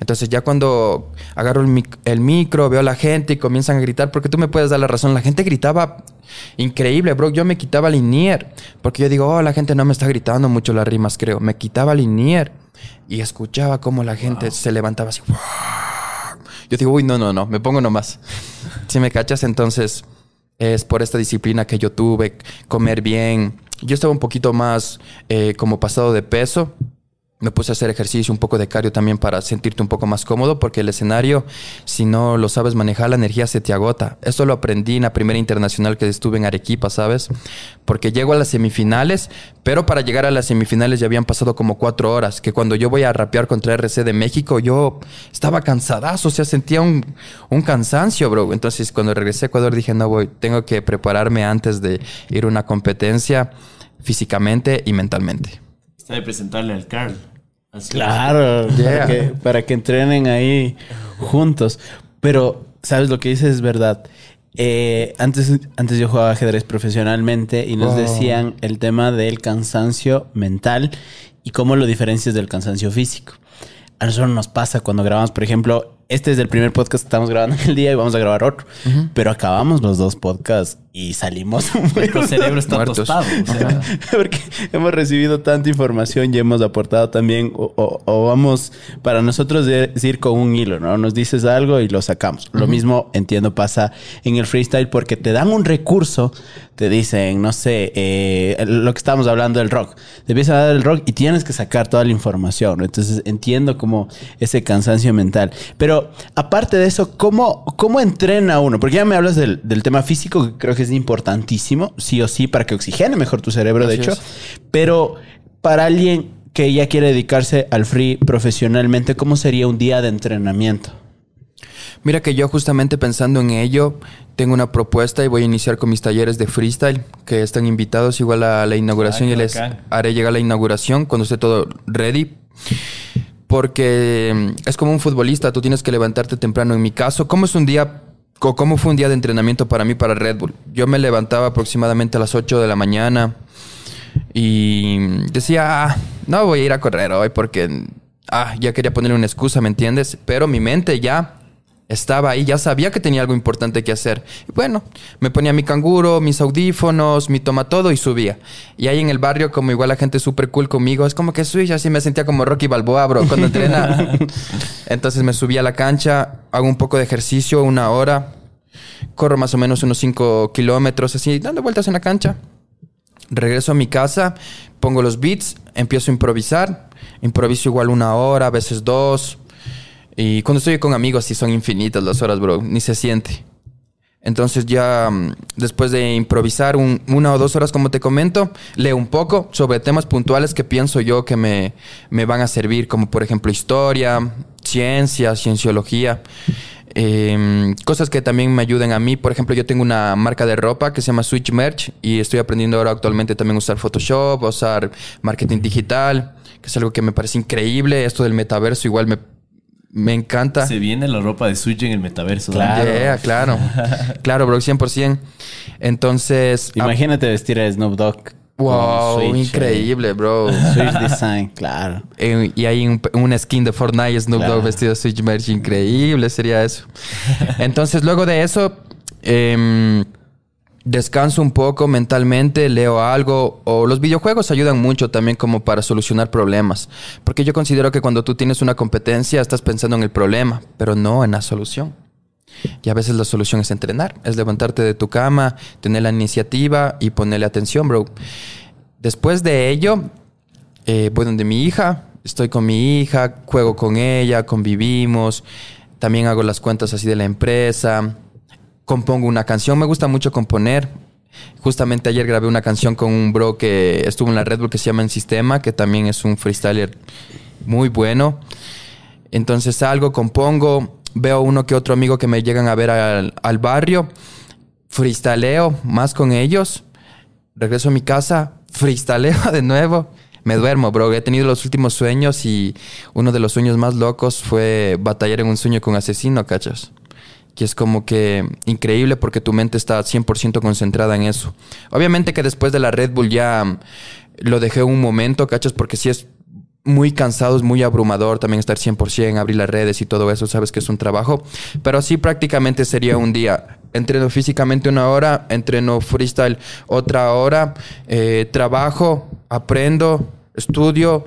Speaker 3: Entonces ya cuando agarro el, micro, veo a la gente y comienzan a gritar, porque tú me puedes dar la razón, la gente gritaba increíble, bro. Yo me quitaba el INIER, porque yo digo, oh, la gente no me está gritando mucho las rimas, creo. Me quitaba el INIER y escuchaba cómo la gente se levantaba así. Yo digo, uy, no, no, no, me pongo nomás. si me cachas, entonces es por esta disciplina que yo tuve, comer bien. Yo estaba un poquito más eh, como pasado de peso me puse a hacer ejercicio, un poco de cardio también para sentirte un poco más cómodo, porque el escenario, si no lo sabes manejar, la energía se te agota. Esto lo aprendí en la primera internacional que estuve en Arequipa, ¿sabes? Porque llego a las semifinales, pero para llegar a las semifinales ya habían pasado como cuatro horas, que cuando yo voy a rapear contra RC de México, yo estaba cansadazo, o sea, sentía un, un cansancio, bro. Entonces, cuando regresé a Ecuador dije, no, voy, tengo que prepararme antes de ir a una competencia físicamente y mentalmente.
Speaker 2: Está de presentarle al Carl
Speaker 1: claro, para, que, entrenen ahí juntos. Pero, ¿sabes lo que dices? Es verdad. Eh, antes, antes yo jugaba ajedrez profesionalmente y nos decían el tema del cansancio mental y cómo lo diferencias del cansancio físico. A nosotros nos pasa cuando grabamos, por ejemplo, este es el primer podcast que estamos grabando en el día y vamos a grabar otro. Pero acabamos los dos podcasts y salimos.
Speaker 2: Nuestro cerebro está tostado.
Speaker 1: Porque hemos recibido tanta información y hemos aportado también, o, vamos, para nosotros decir con un hilo, ¿no? Nos dices algo y lo sacamos. Lo mismo, entiendo, pasa en el freestyle porque te dan un recurso, te dicen, no sé, eh, lo que estamos hablando del rock. Te empiezan a dar el rock y tienes que sacar toda la información. Entonces entiendo como ese cansancio mental. Pero aparte de eso, ¿cómo, cómo entrena uno? Porque ya me hablas del, tema físico, que creo que es importantísimo, sí o sí, para que oxigene mejor tu cerebro, de hecho. Pero para alguien que ya quiere dedicarse al free profesionalmente, ¿cómo sería un día de entrenamiento?
Speaker 3: Mira que yo justamente pensando en ello, tengo una propuesta y voy a iniciar con mis talleres de freestyle, que están invitados igual a la inauguración y les haré llegar la inauguración cuando esté todo ready porque mm, es como un futbolista, tú tienes que levantarte temprano. En mi caso, ¿cómo es un día, cómo fue un día de entrenamiento para mí para Red Bull? Yo me levantaba aproximadamente a las 8 de la mañana y decía, ah, no voy a ir a correr hoy porque ah, ya quería ponerle una excusa, ¿me entiendes? Pero mi mente ya estaba ahí, ya sabía que tenía algo importante que hacer. Bueno, me ponía mi canguro, mis audífonos, mi toma todo y subía. Y ahí en el barrio, como igual la gente súper cool conmigo, es como que soy, así me sentía como Rocky Balboa, bro, cuando entrena. Entonces me subí a la cancha, hago un poco de ejercicio, una hora, corro más o menos unos 5 kilómetros, así, dando vueltas en la cancha. Regreso a mi casa, pongo los beats, empiezo a improvisar. Improviso igual una hora, a veces dos y cuando estoy con amigos, sí son infinitas las horas, bro. Ni se siente. Entonces ya mm, después de improvisar una o dos horas, como te comento, leo un poco sobre temas puntuales que pienso yo que me, me van a servir, como por ejemplo historia, ciencia, cienciología. Em, cosas que también me ayuden a mí. Por ejemplo, yo tengo una marca de ropa que se llama Switch Merch y estoy aprendiendo ahora actualmente también a usar Photoshop, usar marketing digital, que es algo que me parece increíble. Esto del metaverso igual me Me encanta.
Speaker 2: Se viene la ropa de Switch en el metaverso.
Speaker 1: Claro.
Speaker 3: Yeah, claro. claro, bro, 100%. Entonces, ah,
Speaker 1: Imagínate vestir a Snoop Dogg.
Speaker 3: wow,
Speaker 1: Switch,
Speaker 3: increíble, bro.
Speaker 1: eh, Switch Design, claro.
Speaker 3: Eh, y hay un, una skin de Fortnite Snoop
Speaker 1: Claro.
Speaker 3: Dogg vestido de Switch Merch. Increíble sería eso. Entonces, luego de eso, em, descanso un poco mentalmente, leo algo. O los videojuegos ayudan mucho también como para solucionar problemas. Porque yo considero que cuando tú tienes una competencia, estás pensando en el problema, pero no en la solución. Y a veces la solución es entrenar, es levantarte de tu cama, tener la iniciativa y ponerle atención, bro. Después de ello, eh, voy donde mi hija, estoy con mi hija, juego con ella, convivimos, también hago las cuentas así de la empresa, compongo una canción, me gusta mucho componer. Justamente ayer grabé una canción con un bro que estuvo en la Red Bull que se llama En Sistema, que también es un freestyler muy bueno. Entonces salgo, compongo, veo uno que otro amigo que me llegan a ver al, al barrio, freestaleo más con ellos, regreso a mi casa, freestaleo de nuevo, me duermo, bro. He tenido los últimos sueños y uno de los sueños más locos fue batallar en un sueño con asesino, ¿cachas? Que es como que increíble porque tu mente está 100% concentrada en eso. Obviamente que después de la Red Bull ya mm, lo dejé un momento, ¿cachas? Porque sí es muy cansado, es muy abrumador también estar 100%, abrir las redes y todo eso, sabes que es un trabajo. Pero sí prácticamente sería un día. Entreno físicamente una hora, entreno freestyle otra hora, eh, trabajo, aprendo, estudio,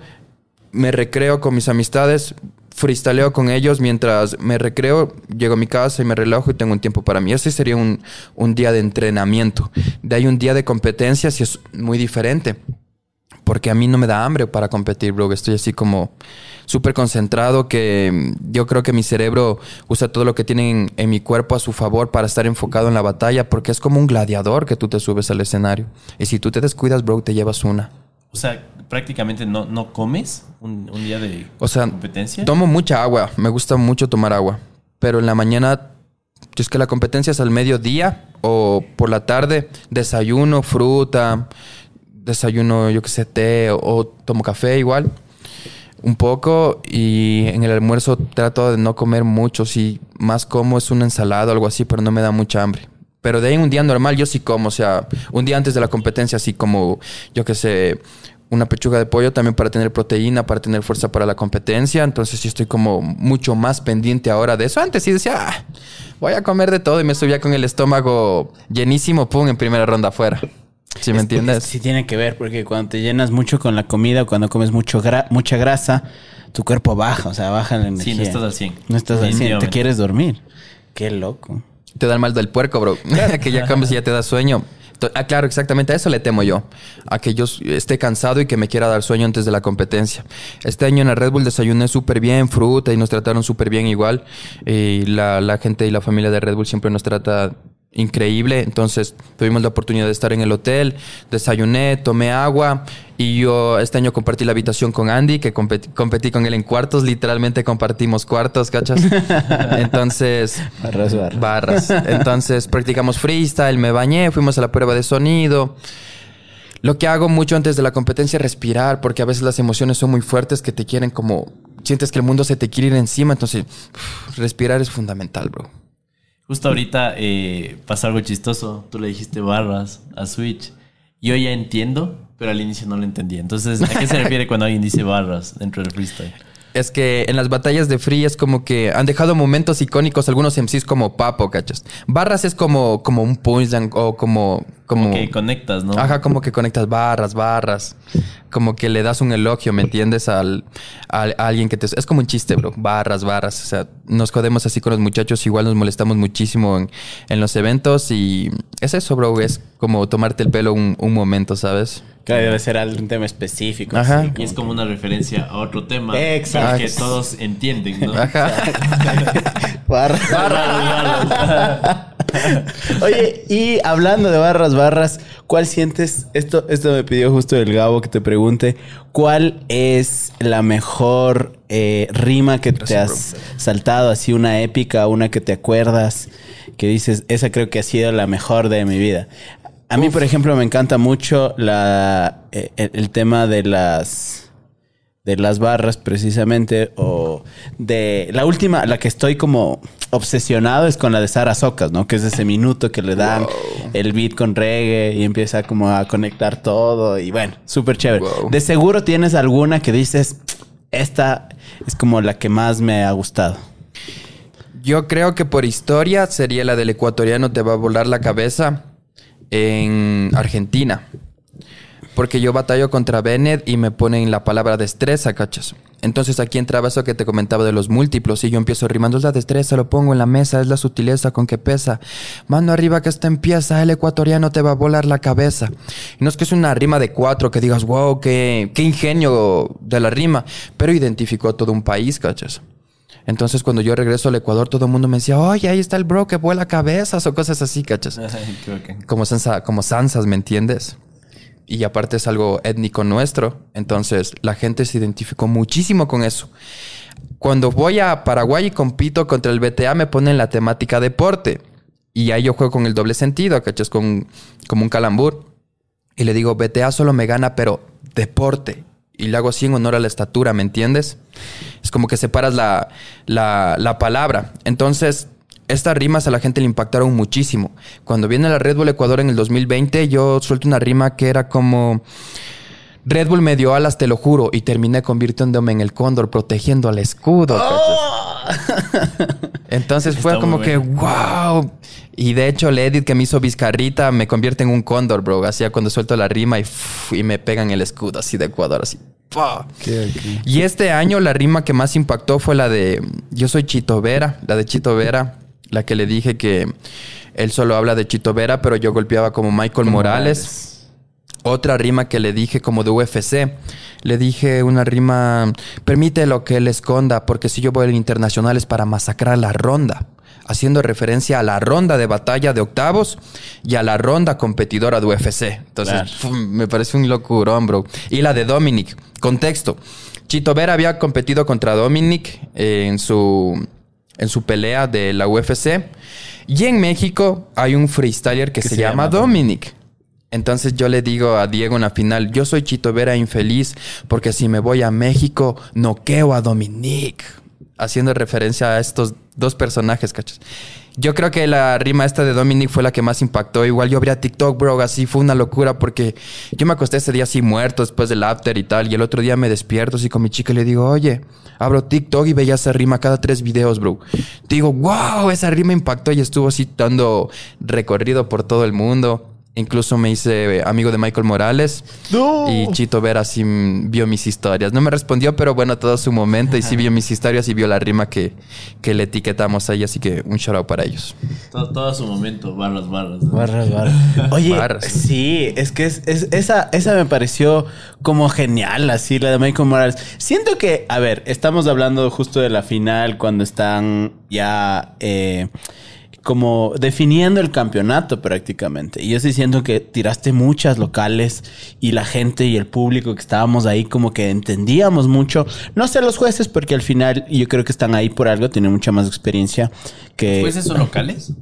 Speaker 3: me recreo con mis amistades, freestaleo con ellos mientras me recreo, llego a mi casa y me relajo y tengo un tiempo para mí. Ese sería un, un día de entrenamiento. De ahí un día de competencias y es muy diferente. Porque a mí no me da hambre para competir, bro. Estoy así como súper concentrado que yo creo que mi cerebro usa todo lo que tiene en, en mi cuerpo a su favor para estar enfocado en la batalla porque es como un gladiador que tú te subes al escenario. Y si tú te descuidas, bro, te llevas una.
Speaker 2: O sea, prácticamente no, no comes un, un día de
Speaker 3: O sea,
Speaker 2: competencia.
Speaker 3: Tomo mucha agua, me gusta mucho tomar agua, pero en la mañana, es que la competencia es al mediodía o por la tarde, desayuno, fruta, desayuno, yo qué sé, té o, o tomo café igual, un poco y en el almuerzo trato de no comer mucho, si más como es una ensalada o algo así, pero no me da mucha hambre. Pero de ahí un día normal yo sí como, o sea, un día antes de la competencia así como, yo qué sé, una pechuga de pollo también para tener proteína, para tener fuerza para la competencia. Entonces sí estoy como mucho más pendiente ahora de eso. Antes sí decía, "Ah, voy a comer de todo y me subía con el estómago llenísimo, pum, en primera ronda afuera. ¿Sí me
Speaker 1: Es
Speaker 3: entiendes?
Speaker 1: Sí tiene que ver, porque cuando te llenas mucho con la comida, cuando comes mucho gra- mucha grasa, tu cuerpo baja, o sea, baja la energía.
Speaker 2: Sí, no estás al 100.
Speaker 1: No estás al 100, te quieres dormir. Qué loco.
Speaker 3: Te da el mal del puerco, bro. que ya comes y ya te da sueño. Ah, claro, exactamente. A eso le temo yo. A que yo esté cansado y que me quiera dar sueño antes de la competencia. Este año en la Red Bull desayuné súper bien, fruta y nos trataron súper bien igual. Y la, la gente y la familia de Red Bull siempre nos trata increíble. Entonces tuvimos la oportunidad de estar en el hotel, desayuné, tomé agua y yo este año compartí la habitación con Andy, que competí, competí con él en cuartos, literalmente compartimos cuartos, ¿cachas? Entonces...
Speaker 1: Barras, barras.
Speaker 3: Barras. Entonces practicamos freestyle, me bañé, fuimos a la prueba de sonido. Lo que hago mucho antes de la competencia es respirar, porque a veces las emociones son muy fuertes que te quieren como... Sientes que el mundo se te quiere ir encima, entonces respirar es fundamental, bro.
Speaker 2: Justo ahorita eh, pasó algo chistoso. Tú le dijiste barras a Switch. Yo ya entiendo, pero al inicio no lo entendía. Entonces, ¿a qué se refiere cuando alguien dice barras dentro del freestyle?
Speaker 3: Es que en las batallas de free es como que han dejado momentos icónicos algunos MCs como Papo, ¿cachas? Barras es como, como un punchline o como... como
Speaker 2: Como que conectas, ¿no?
Speaker 3: Ajá, como que conectas barras, barras. Como que le das un elogio, ¿me entiendes? Al, al- a alguien que te... Es como un chiste, bro. Barras, barras. O sea, nos jodemos así con los muchachos. Igual nos molestamos muchísimo en, en los eventos. Y es eso, bro. Es como tomarte el pelo un, un momento, ¿sabes?
Speaker 1: Claro, debe ser algún tema específico.
Speaker 3: Ajá.
Speaker 1: así,
Speaker 2: Y es como una referencia a otro tema.
Speaker 1: Exacto.
Speaker 2: pero que todos entienden, ¿no?
Speaker 3: Ajá.
Speaker 1: Barras. Oye, y hablando de barras, barras, ¿cuál sientes? Esto, esto me pidió justo el Gabo que te pregunte. ¿Cuál es la mejor eh, rima que te has saltado? Así una épica, una que te acuerdas, que dices, esa creo que ha sido la mejor de mi vida. A mí, por ejemplo, me encanta mucho la, eh, el, el tema de las de las barras precisamente o de la última, la que estoy como obsesionado es con la de Sara Socas, ¿no? Que es ese minuto que le dan el beat con reggae y empieza como a conectar todo y bueno, súper chévere.
Speaker 3: Wow.
Speaker 1: De seguro tienes alguna que dices, esta es como la que más me ha gustado.
Speaker 3: Yo creo que por historia sería la del ecuatoriano te va a volar la cabeza en Argentina. Porque yo batallo contra Bennett y me ponen la palabra destreza, ¿cachas? Entonces aquí entraba eso que te comentaba de los múltiplos y yo empiezo rimando, es la destreza, lo pongo en la mesa, es la sutileza con que pesa. Mano arriba que esta empieza, el ecuatoriano te va a volar la cabeza. Y no es que es una rima de cuatro que digas, wow, qué, qué ingenio de la rima, pero identificó a todo un país, ¿cachas? Entonces cuando yo regreso al Ecuador todo el mundo me decía, oye, ahí está el bro que vuela cabezas o cosas así, ¿cachas? Como, sansa, como Sansas, ¿me entiendes? Y aparte es algo étnico nuestro, entonces la gente se identificó muchísimo con eso. Cuando voy a Paraguay y compito contra el BTA me ponen la temática deporte y ahí yo juego con el doble sentido, ¿cachas? Con, como un calambur. Y le digo, BTA solo me gana, pero deporte. Y le hago así en honor a la estatura, ¿me entiendes? Es como que separas la, la, la palabra. Entonces, estas rimas a la gente le impactaron muchísimo. Cuando viene la Red Bull Ecuador en el 2020, yo suelto una rima que era como... Red Bull me dio alas, te lo juro, y terminé convirtiéndome en el cóndor, protegiendo al escudo. ¿cachas? Entonces fue como que, wow. Y de hecho, el edit que me hizo Vizcarrita me convierte en un cóndor, bro. Así cuando suelto la rima y, y me pegan el escudo así de Ecuador, así. Y este año la rima que más impactó fue la de Yo soy Chito Vera, la de Chito Vera, la que le dije que él solo habla de Chito Vera, pero yo golpeaba como Michael Morales. Otra rima que le dije como de UFC. Le dije una rima, permite lo que él esconda, porque si yo voy al internacional es para masacrar la ronda. Haciendo referencia a la ronda de batalla de octavos y a la ronda competidora de UFC. Entonces,
Speaker 1: Claro.
Speaker 3: me parece un locurón, bro. Y la de Dominic. Contexto. Chito Vera había competido contra Dominic en su, en su pelea de la UFC. Y en México hay un freestyler que, se,
Speaker 1: se
Speaker 3: llama,
Speaker 1: llama
Speaker 3: Dominic. Entonces yo le digo a Diego en la final, yo soy Chito Vera infeliz porque si me voy a México, noqueo a Dominic. Haciendo referencia a estos dos personajes, ¿cachas? Yo creo que la rima esta de Dominic fue la que más impactó. Igual yo abrí a TikTok, bro, así fue una llocura porque yo me acosté ese día así muerto después del after y tal. Y el otro día me despierto así con mi chica y le digo, oye, abro TikTok y veía esa rima cada tres videos, bro. Digo, wow, esa rima impactó y estuvo así dando recorrido por todo el mundo. Incluso me hice eh, amigo de Michael Morales.
Speaker 1: No.
Speaker 3: Y Chito Vera sí vio mis historias. No me respondió, pero bueno, todo su momento. Y sí vio mis historias y vio la rima que, que le etiquetamos ahí. Así que un shout out para ellos.
Speaker 2: Todo, todo su momento, barras, barras. ¿no?
Speaker 1: Barras, barras. Oye,
Speaker 3: Barras.
Speaker 1: sí, es que es, es- esa, esa me pareció como genial, así, la de Michael Morales. Siento que, a ver, estamos hablando justo de la final cuando están ya eh, como definiendo el campeonato prácticamente. Y yo sí siento que tiraste muchas locales y la gente y el público que estábamos ahí como que entendíamos mucho. No sé los jueces porque al final yo creo que están ahí por algo, tienen mucha más experiencia que...
Speaker 2: ¿Jueces son locales?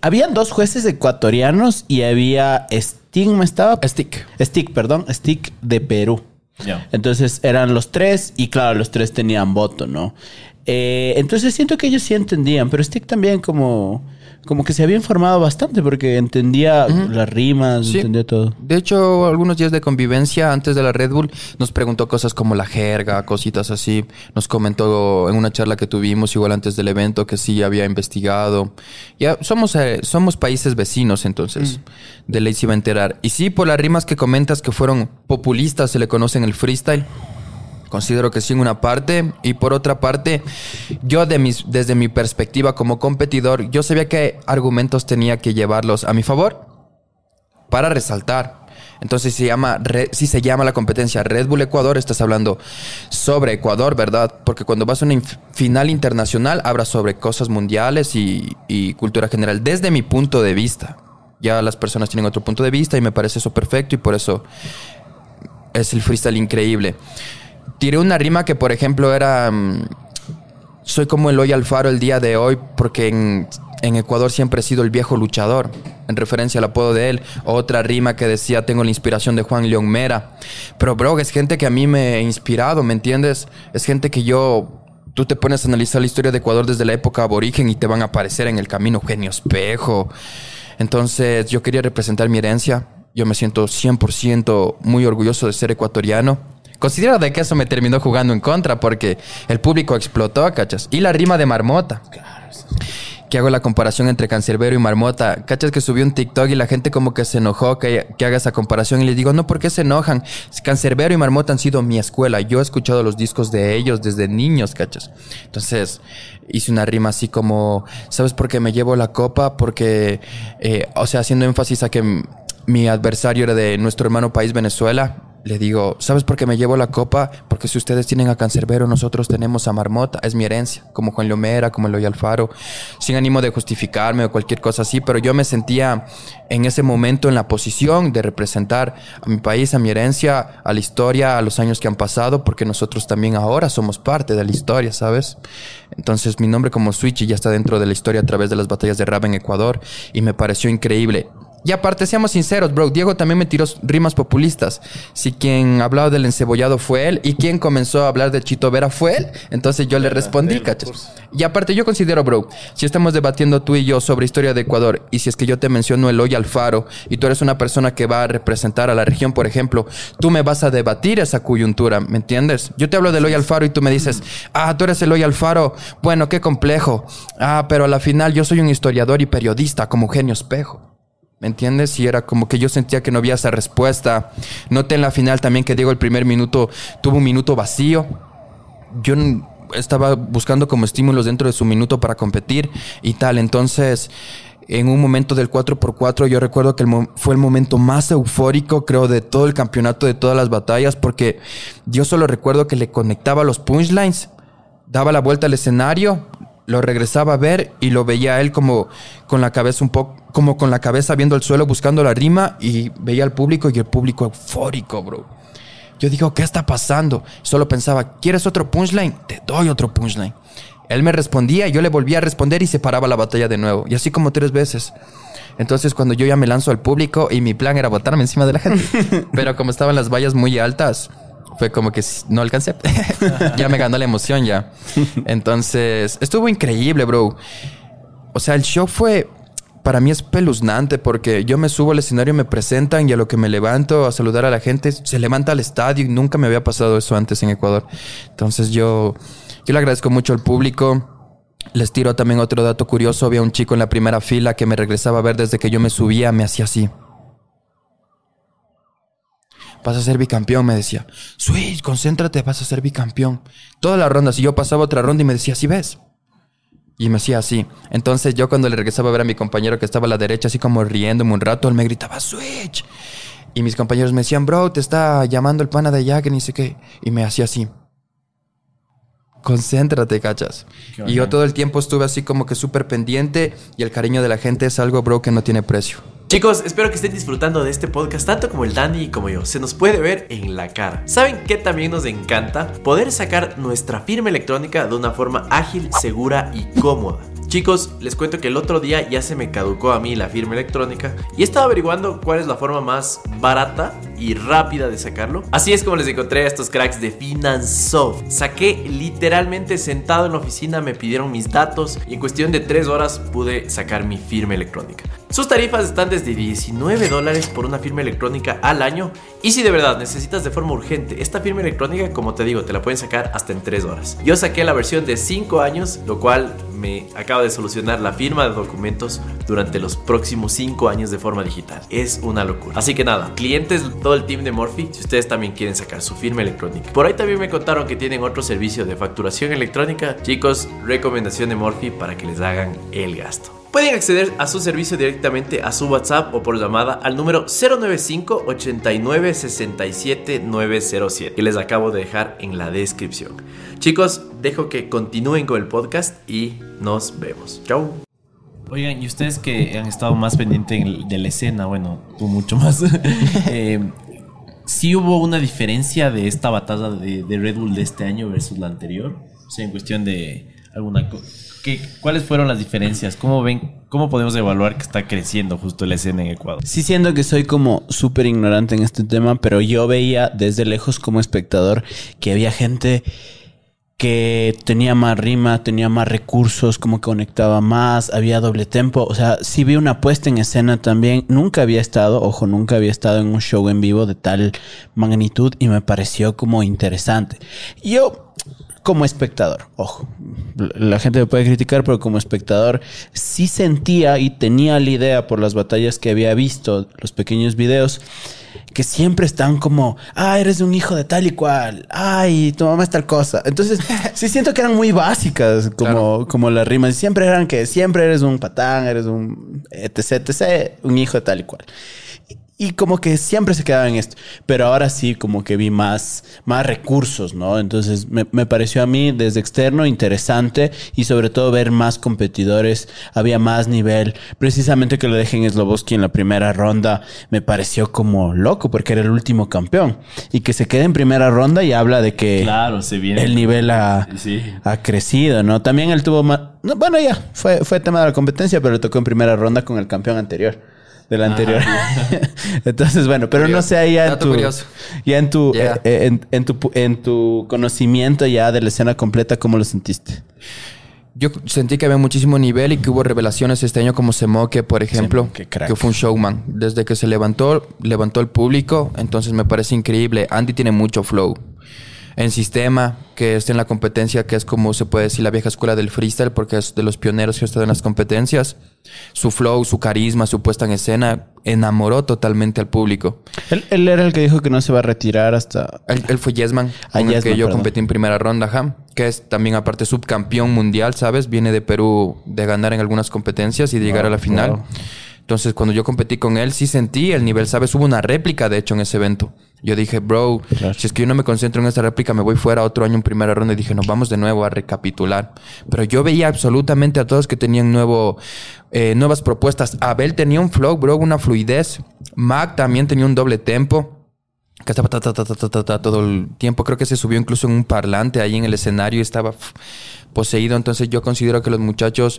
Speaker 1: Habían dos jueces ecuatorianos y había Stigma, estaba.
Speaker 3: Stick.
Speaker 1: Stick, perdón, Stick de Perú.
Speaker 2: Ya.
Speaker 1: Entonces eran los tres y claro, los tres tenían voto, ¿no? Eh, entonces siento que ellos sí entendían, pero Stick también como, como que se había informado bastante porque entendía las rimas,
Speaker 3: Sí.
Speaker 1: entendía todo.
Speaker 3: De hecho, algunos días de convivencia antes de la Red Bull nos preguntó cosas como la jerga, cositas así. Nos comentó en una charla que tuvimos igual antes del evento que sí había investigado. Ya somos eh, somos países vecinos, entonces de ley se iba a enterar. Y sí, por las rimas que comentas que fueron populistas, se le conocen el freestyle. Considero que sí en una parte y por otra parte, yo de mis, desde mi perspectiva como competidor, yo sabía qué argumentos tenía que llevarlos a mi favor para resaltar. Entonces se llama, si se llama la competencia Red Bull Ecuador, estás hablando sobre Ecuador, ¿verdad? Porque cuando vas a una final internacional, hablas sobre cosas mundiales y, y cultura general, desde mi punto de vista. Ya las personas tienen otro punto de vista y me parece eso perfecto y por eso es el freestyle increíble. Tiré una rima que, por ejemplo, era... mm, soy como Eloy Alfaro el día de hoy porque en, en Ecuador siempre he sido el viejo luchador. en referencia al apodo de él. Otra rima que decía, tengo la inspiración de Juan León Mera. Pero, bro, es gente que a mí me ha inspirado, ¿me entiendes? Es gente que yo tú te pones a analizar la historia de Ecuador desde la época aborigen y te van a aparecer en el camino Genio Espejo. Entonces yo quería representar mi herencia. Yo me siento 100% muy orgulloso de ser ecuatoriano. Considero de que eso me terminó jugando en contra porque el público explotó, ¿cachas? Y la rima de marmota. Claro que hago la comparación entre Cancerbero y Marmota. ¿Cachas que subió un TikTok y la gente como que se enojó que, que haga esa comparación? Y les digo, no, ¿por qué se enojan? Cancerbero y Marmota han sido mi escuela. Yo he escuchado los discos de ellos desde niños, ¿cachas? Entonces hice una rima así como, ¿sabes por qué me llevo la copa? Porque, eh, o sea, haciendo énfasis a que mi adversario era de nuestro hermano país Venezuela le digo, ¿sabes por qué me llevo la copa? Porque si ustedes tienen a Cancerbero, nosotros tenemos a Marmota, es mi herencia, como Juan Lomera, como Eloy Alfaro, sin ánimo de justificarme o cualquier cosa así, pero yo me sentía en ese momento en la posición de representar a mi país, a mi herencia, a la historia, a los años que han pasado, porque nosotros también ahora somos parte de la historia, ¿sabes? Entonces mi nombre como Switch ya está dentro de la historia a través de las batallas de Rab en Ecuador y me pareció increíble. Y aparte, seamos sinceros, bro, Diego también me tiró rimas populistas. Si quien hablaba del encebollado fue él y quien comenzó a hablar de Chito Vera fue él, entonces yo le respondí, ¿cachas? Y aparte, yo considero, bro, si estamos debatiendo tú y yo sobre historia de Ecuador y si es que yo te menciono el hoy Alfaro y tú eres una persona que va a representar a la región, por ejemplo, tú me vas a debatir esa coyuntura, ¿me entiendes? Yo te hablo del hoy Alfaro y tú me dices, ah, tú eres el hoy Alfaro, bueno, qué complejo. Ah, pero a la final yo soy un historiador y periodista como Genio Espejo. ¿Me entiendes? Y era como que yo sentía que no había esa respuesta. Noté en la final también que Diego el primer minuto tuvo un minuto vacío. Yo estaba buscando como estímulos dentro de su minuto para competir y tal. Entonces, en un momento del 4x4, yo recuerdo que fue el momento más eufórico, creo, de todo el campeonato, de todas las batallas, porque yo solo recuerdo que le conectaba los punchlines, daba la vuelta al escenario, lo regresaba a ver y lo veía a él como con la cabeza un poco, como con la cabeza viendo el suelo buscando la rima y veía al público y el público eufórico, bro. Yo digo, ¿qué está pasando? Solo pensaba, ¿quieres otro punchline? Te doy otro punchline. Él me respondía yo le volvía a responder y se paraba la batalla de nuevo. Y así como tres veces. Entonces cuando yo ya me lanzo al público y mi plan era botarme encima de la gente. Pero como estaban las vallas muy altas, fue como que no alcancé. ya me ganó la emoción ya. Entonces, estuvo increíble, bro. O sea, el show fue para mí espeluznante porque yo me subo al escenario, me presentan y a lo que me levanto a saludar a la gente, se levanta al estadio y nunca me había pasado eso antes en Ecuador. Entonces yo, yo le agradezco mucho al público. Les tiro también otro dato curioso. Había un chico en la primera fila que me regresaba a ver desde que yo me subía, me hacía así vas a ser bicampeón, me decía. Switch, concéntrate, vas a ser bicampeón. Todas las rondas, y yo pasaba otra ronda y me decía, ¿sí ves? Y me decía así. Entonces yo cuando le regresaba a ver a mi compañero que estaba a la derecha, así como riéndome un rato, él me gritaba, Switch. Y mis compañeros me decían, bro, te está llamando el pana de allá, que ni sé qué. Y me hacía así. Concéntrate, cachas. Y yo todo el tiempo estuve así como que súper pendiente y el cariño de la gente es algo, bro, que no tiene precio.
Speaker 2: Chicos, espero que estén disfrutando de este podcast tanto como el Dani y como yo. Se nos puede ver en la cara. ¿Saben qué también nos encanta? Poder sacar nuestra firma electrónica de una forma ágil, segura y cómoda. Chicos, les cuento que el otro día ya se me caducó a mí la firma electrónica y he estado averiguando cuál es la forma más barata y rápida de sacarlo. Así es como les encontré a estos cracks de Finansoft. Saqué literalmente sentado en la oficina, me pidieron mis datos y en cuestión de 3 horas pude sacar mi firma electrónica. Sus tarifas están desde 19 dólares por una firma electrónica al año y si de verdad necesitas de forma urgente esta firma electrónica, como te digo, te la pueden sacar hasta en 3 horas. Yo saqué la versión de 5 años, lo cual me acaba de solucionar la firma de documentos durante los próximos 5 años de forma digital. Es una locura. Así que nada, clientes, todo el team de Morphy, si ustedes también quieren sacar su firma electrónica. Por ahí también me contaron que tienen otro servicio de facturación electrónica. Chicos, recomendación de Morphy para que les hagan el gasto. Pueden acceder a su servicio directamente a su WhatsApp o por llamada al número 095 89 67 907 que les acabo de dejar en la descripción. Chicos, dejo que continúen con el podcast y nos vemos. Chao. Oigan, y ustedes que han estado más pendientes de la escena, bueno, tú mucho más, eh, ¿sí hubo una diferencia de esta batalla de, de, Red Bull de este año versus la anterior? O sea, en cuestión de alguna cosa ¿qué, ¿cuáles fueron las diferencias? ¿Cómo ven, cómo podemos evaluar que está creciendo justo la escena en Ecuador?
Speaker 1: Sí siento que soy como súper ignorante en este tema, pero yo veía desde lejos como espectador que había gente que tenía más rima, tenía más recursos, como que conectaba más, había doble tempo. O sea, sí vi una puesta en escena también. Nunca había estado, ojo, nunca había estado en un show en vivo de tal magnitud y me pareció como interesante. Yo, como espectador, ojo, la gente me puede criticar, pero como espectador sí sentía y tenía la idea por las batallas que había visto, los pequeños videos que siempre están como, ah, eres un hijo de tal y cual, ay, tu mamá es tal cosa. Entonces, sí siento que eran muy básicas como, como las rimas. Siempre eran que siempre eres un patán, eres un etc, etc, un hijo de tal y cual. Y como que siempre se quedaba en esto. Pero ahora sí, como que vi más, más recursos, ¿no? Entonces me, me, pareció a mí desde externo interesante y sobre todo ver más competidores. Había más nivel. Precisamente que lo dejen Sloboski en la primera ronda me pareció como loco porque era el último campeón. Y que se quede en primera ronda y habla de que
Speaker 2: claro, se viene.
Speaker 1: el nivel ha,
Speaker 2: Sí.
Speaker 1: ha crecido, ¿no? También él tuvo más... no, bueno, ya, fue, fue tema de la competencia, pero le tocó en primera ronda con el campeón anterior. Del anterior. Entonces, bueno, pero no sé ahí ya en tu,
Speaker 3: curioso.
Speaker 1: ya en tu,
Speaker 3: Yeah.
Speaker 1: eh, en, en tu, en tu conocimiento ya de la escena completa, ¿cómo lo sentiste?
Speaker 3: Yo sentí que había muchísimo nivel y que hubo revelaciones este año como Semoque, por ejemplo, que fue un showman. Desde que se levantó, levantó el público, entonces me parece increíble. Andy tiene mucho flow. En sistema, que está en la competencia, que es como se puede decir la vieja escuela del freestyle, porque es de los pioneros que ha estado en las competencias. Su flow, su carisma, su puesta en escena, enamoró totalmente al público.
Speaker 1: Él, él era el que dijo que no se va a retirar hasta...
Speaker 3: Él, él fue Yesman,
Speaker 1: Ah,
Speaker 3: con el que yo
Speaker 1: perdón.
Speaker 3: competí en primera ronda, ajá, que es también aparte subcampeón mundial, ¿sabes? Viene de Perú de ganar en algunas competencias y de llegar a la final.
Speaker 1: wow.
Speaker 3: Entonces, cuando yo competí con él, sí sentí el nivel, ¿sabes? Hubo una réplica, de hecho, en ese evento. Yo dije, bro,
Speaker 1: Claro.
Speaker 3: si es que yo no me concentro en esta réplica, me voy fuera otro año en primera ronda. Y dije, nos vamos de nuevo a recapitular. Pero yo veía absolutamente a todos que tenían nuevo, eh, nuevas propuestas. Abel tenía un flow, bro, una fluidez. Mac también tenía un doble tempo que estaba ta, ta, ta, ta, ta, ta, ta, todo el tiempo. Creo que se subió incluso en un parlante ahí en el escenario y estaba poseído. Entonces yo considero que los muchachos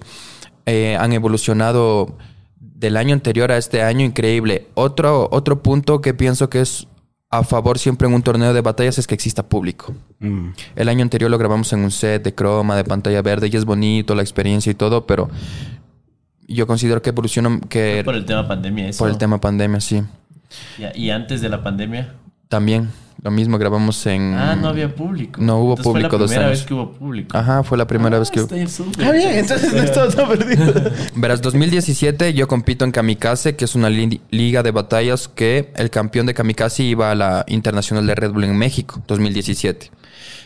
Speaker 3: eh, han evolucionado del año anterior a este año increíble. Otro, otro punto que pienso que es a favor siempre en un torneo de batallas es que exista público.
Speaker 1: Mm.
Speaker 3: El año anterior lo grabamos en un set de croma, de pantalla verde y es bonito la experiencia y todo, pero yo considero que evoluciona que
Speaker 2: Por el tema pandemia, eso.
Speaker 3: por el tema pandemia, sí.
Speaker 2: Y antes de la pandemia.
Speaker 3: También lo mismo grabamos en
Speaker 2: Ah, no había público.
Speaker 3: No hubo
Speaker 2: Entonces
Speaker 3: público
Speaker 2: Fue la
Speaker 3: dos
Speaker 2: primera
Speaker 3: años.
Speaker 2: vez que hubo público.
Speaker 3: Ajá, fue la primera
Speaker 2: Ah,
Speaker 3: vez que
Speaker 2: está bien, súper.
Speaker 1: Ah, bien, entonces no está todo perdido.
Speaker 3: Verás, 2017 yo compito en Kamikaze, que es una li- liga de batallas que el campeón de Kamikaze iba a la Internacional de Red Bull en México, 2017.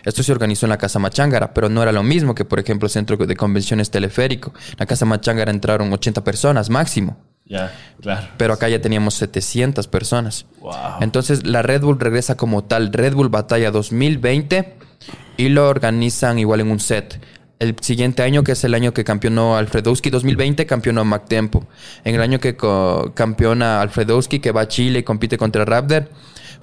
Speaker 3: Esto se organizó en la Casa Machángara, pero no era lo mismo que, por ejemplo, el Centro de Convenciones Teleférico. En la Casa Machángara entraron 80 personas máximo,
Speaker 2: Ya, claro.
Speaker 3: pero acá ya teníamos 700 personas.
Speaker 2: Wow.
Speaker 3: Entonces la Red Bull regresa como tal, Red Bull Batalla 2020, y lo organizan igual en un set. El siguiente año, que es el año que campeonó Alfredowski, 2020 campeonó Mac Tempo. En el año que campeona Alfredowski, que va a Chile y compite contra Raptor,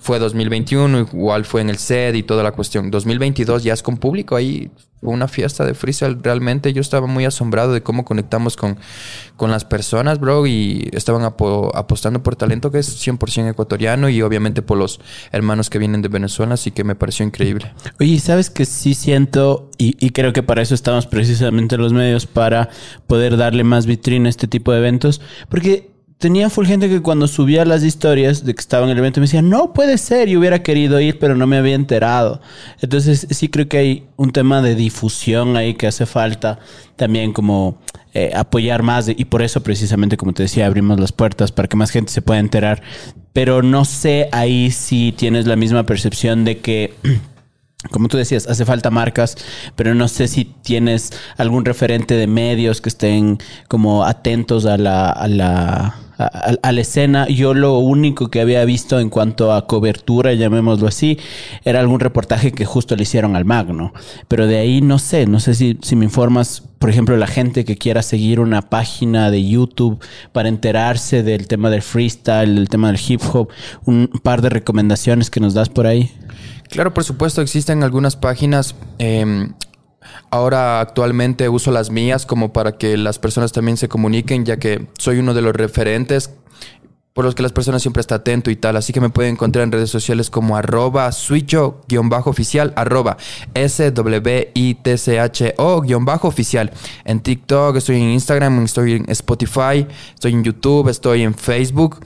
Speaker 3: fue 2021, igual fue en el set y toda la cuestión. 2022 ya es con público, ahí fue una fiesta de freestyle. Realmente yo estaba muy asombrado de cómo conectamos con, con las personas, bro, y estaban apo- apostando por talento que es 100% ecuatoriano y obviamente por los hermanos que vienen de Venezuela, así que me pareció increíble.
Speaker 1: Oye, ¿sabes que sí siento? Y, y creo que para eso estamos precisamente los medios, para poder darle más vitrina a este tipo de eventos. Porque tenía full gente que cuando subía las historias de que estaba en el evento me decía, no puede ser, yo hubiera querido ir, pero no me había enterado. Entonces sí creo que hay un tema de difusión ahí que hace falta también como eh, apoyar más y por eso precisamente como te decía abrimos las puertas para que más gente se pueda enterar. Pero no sé ahí si tienes la misma percepción de que como tú decías, hace falta marcas, pero no sé si tienes algún referente de medios que estén como atentos a la, a, la escena. Yo lo único que había visto en cuanto a cobertura, llamémoslo así, era algún reportaje que justo le hicieron al Magno. Pero de ahí no sé, no sé si, si me informas, por ejemplo, la gente que quiera seguir una página de YouTube para enterarse del tema del freestyle, del tema del hip hop, un par de recomendaciones que nos das por ahí.
Speaker 3: Claro, por supuesto, existen algunas páginas. eh, Ahora actualmente uso las mías como para que las personas también se comuniquen, ya que soy uno de los referentes por los que las personas siempre están atento y tal. Así que me pueden encontrar en redes sociales como arroba switcho-oficial, arroba S-W-I-T-C-H-O-oficial. En TikTok, estoy en Instagram, estoy en Spotify, estoy en YouTube, estoy en Facebook.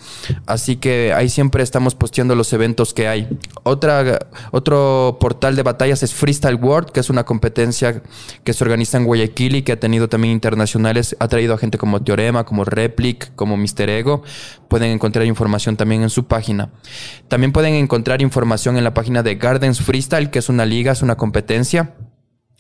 Speaker 3: Así que ahí siempre estamos posteando los eventos que hay. Otra, otro portal de batallas es Freestyle World, que es una competencia que se organiza en Guayaquil y que ha tenido también internacionales. Ha traído a gente como Teorema, como Replic, como Mister Ego. Pueden encontrar información también en su página. También pueden encontrar información en la página de Gardens Freestyle, que es una liga, es una competencia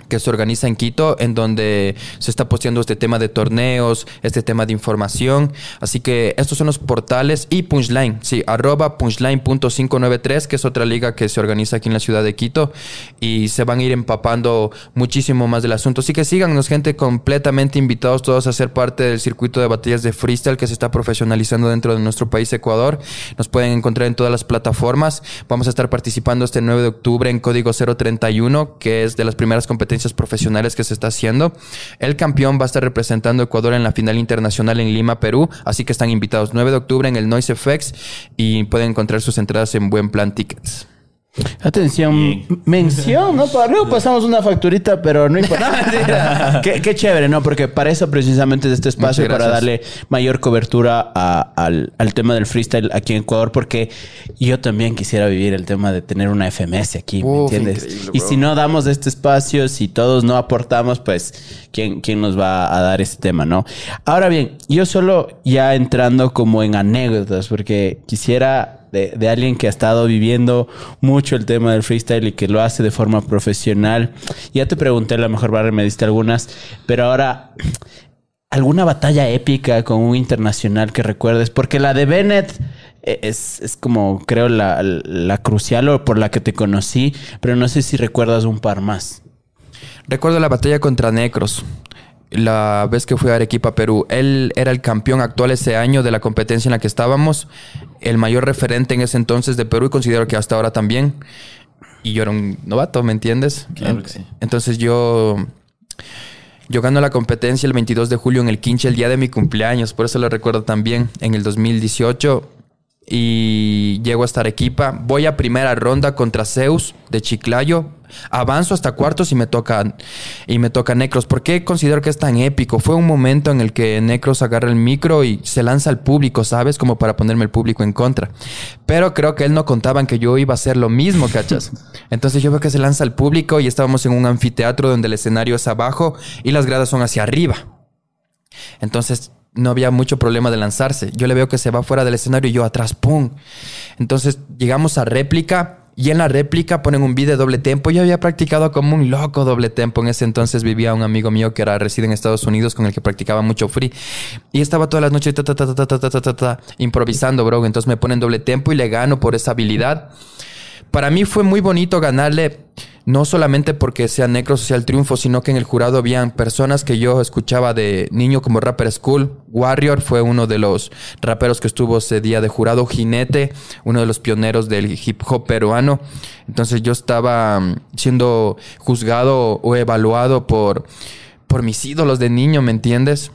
Speaker 3: que se organiza en Quito, en donde se está posteando este tema de torneos, este tema de información. Así que estos son los portales y Punchline, sí, arroba punchline.593, que es otra liga que se organiza aquí en la ciudad de Quito y se van a ir empapando muchísimo más del asunto. Así que síganos, gente, completamente invitados todos a ser parte del circuito de batallas de freestyle que se está profesionalizando dentro de nuestro país, Ecuador. Nos pueden encontrar en todas las plataformas. Vamos a estar participando este 9 de octubre en Código 031, que es de las primeras competencias profesionales que se está haciendo. El campeón va a estar representando a Ecuador en la final internacional en Lima, Perú. Así que están invitados 9 de octubre en el Noise Effects y pueden encontrar sus entradas en Buen Plan Tickets.
Speaker 1: Atención, mención, ¿no? Para luego pasamos una facturita, pero no importa. qué, qué, chévere, ¿no? Porque para eso precisamente es este espacio, para darle mayor cobertura a, al, al, tema del freestyle aquí en Ecuador, porque yo también quisiera vivir el tema de tener una FMS aquí, ¿me entiendes? Y si no damos este espacio, si todos no aportamos, pues, ¿quién, ¿quién nos va a dar este tema, no? Ahora bien, yo solo ya entrando como en anécdotas, porque quisiera de, alguien que ha estado viviendo mucho el tema del freestyle y que lo hace de forma profesional. Ya te pregunté, a lo mejor Barry me diste algunas, pero ahora, ¿alguna batalla épica con un internacional que recuerdes? Porque la de Bennett eh, es, es como, creo, la, la crucial o por la que te conocí, pero no sé si recuerdas un par más.
Speaker 3: Recuerdo la batalla contra Necros la vez que fui a Arequipa, Perú. Él era el campeón actual ese año de la competencia en la que estábamos, el mayor referente en ese entonces de Perú y considero que hasta ahora también. Y yo era un novato, ¿me entiendes?
Speaker 2: Claro que sí.
Speaker 3: Entonces yo... Yo gano la competencia el 22 de julio en el Quinche, el día de mi cumpleaños, por eso lo recuerdo también, en el 2018 y llego hasta Arequipa. Voy a primera ronda contra Zeus de Chiclayo. Avanzo hasta cuartos y me toca y me toca Necros. ¿Por qué considero que es tan épico? Fue un momento en el que Necros agarra el micro y se lanza al público, ¿sabes? Como para ponerme el público en contra. Pero creo que él no contaba en que yo iba a hacer lo mismo, ¿cachas? Entonces yo veo que se lanza al público y estábamos en un anfiteatro donde el escenario es abajo y las gradas son hacia arriba. Entonces no había mucho problema de lanzarse. Yo le veo que se va fuera del escenario y yo atrás, ¡pum! Entonces llegamos a réplica y en la réplica ponen un de doble tempo. Yo había practicado como un loco doble tempo. En ese entonces vivía un amigo mío que era reside en Estados Unidos con el que practicaba mucho free. Y estaba todas las noches improvisando, bro. Entonces me ponen doble tempo y le gano por esa habilidad. Para mí fue muy bonito ganarle no solamente porque sea negro sea el triunfo, sino que en el jurado habían personas que yo escuchaba de niño como Rapper School. Warrior fue uno de los raperos que estuvo ese día de jurado. Jinete, uno de los pioneros del hip hop peruano. Entonces yo estaba mm, siendo juzgado o evaluado por, por mis ídolos de niño, ¿me entiendes?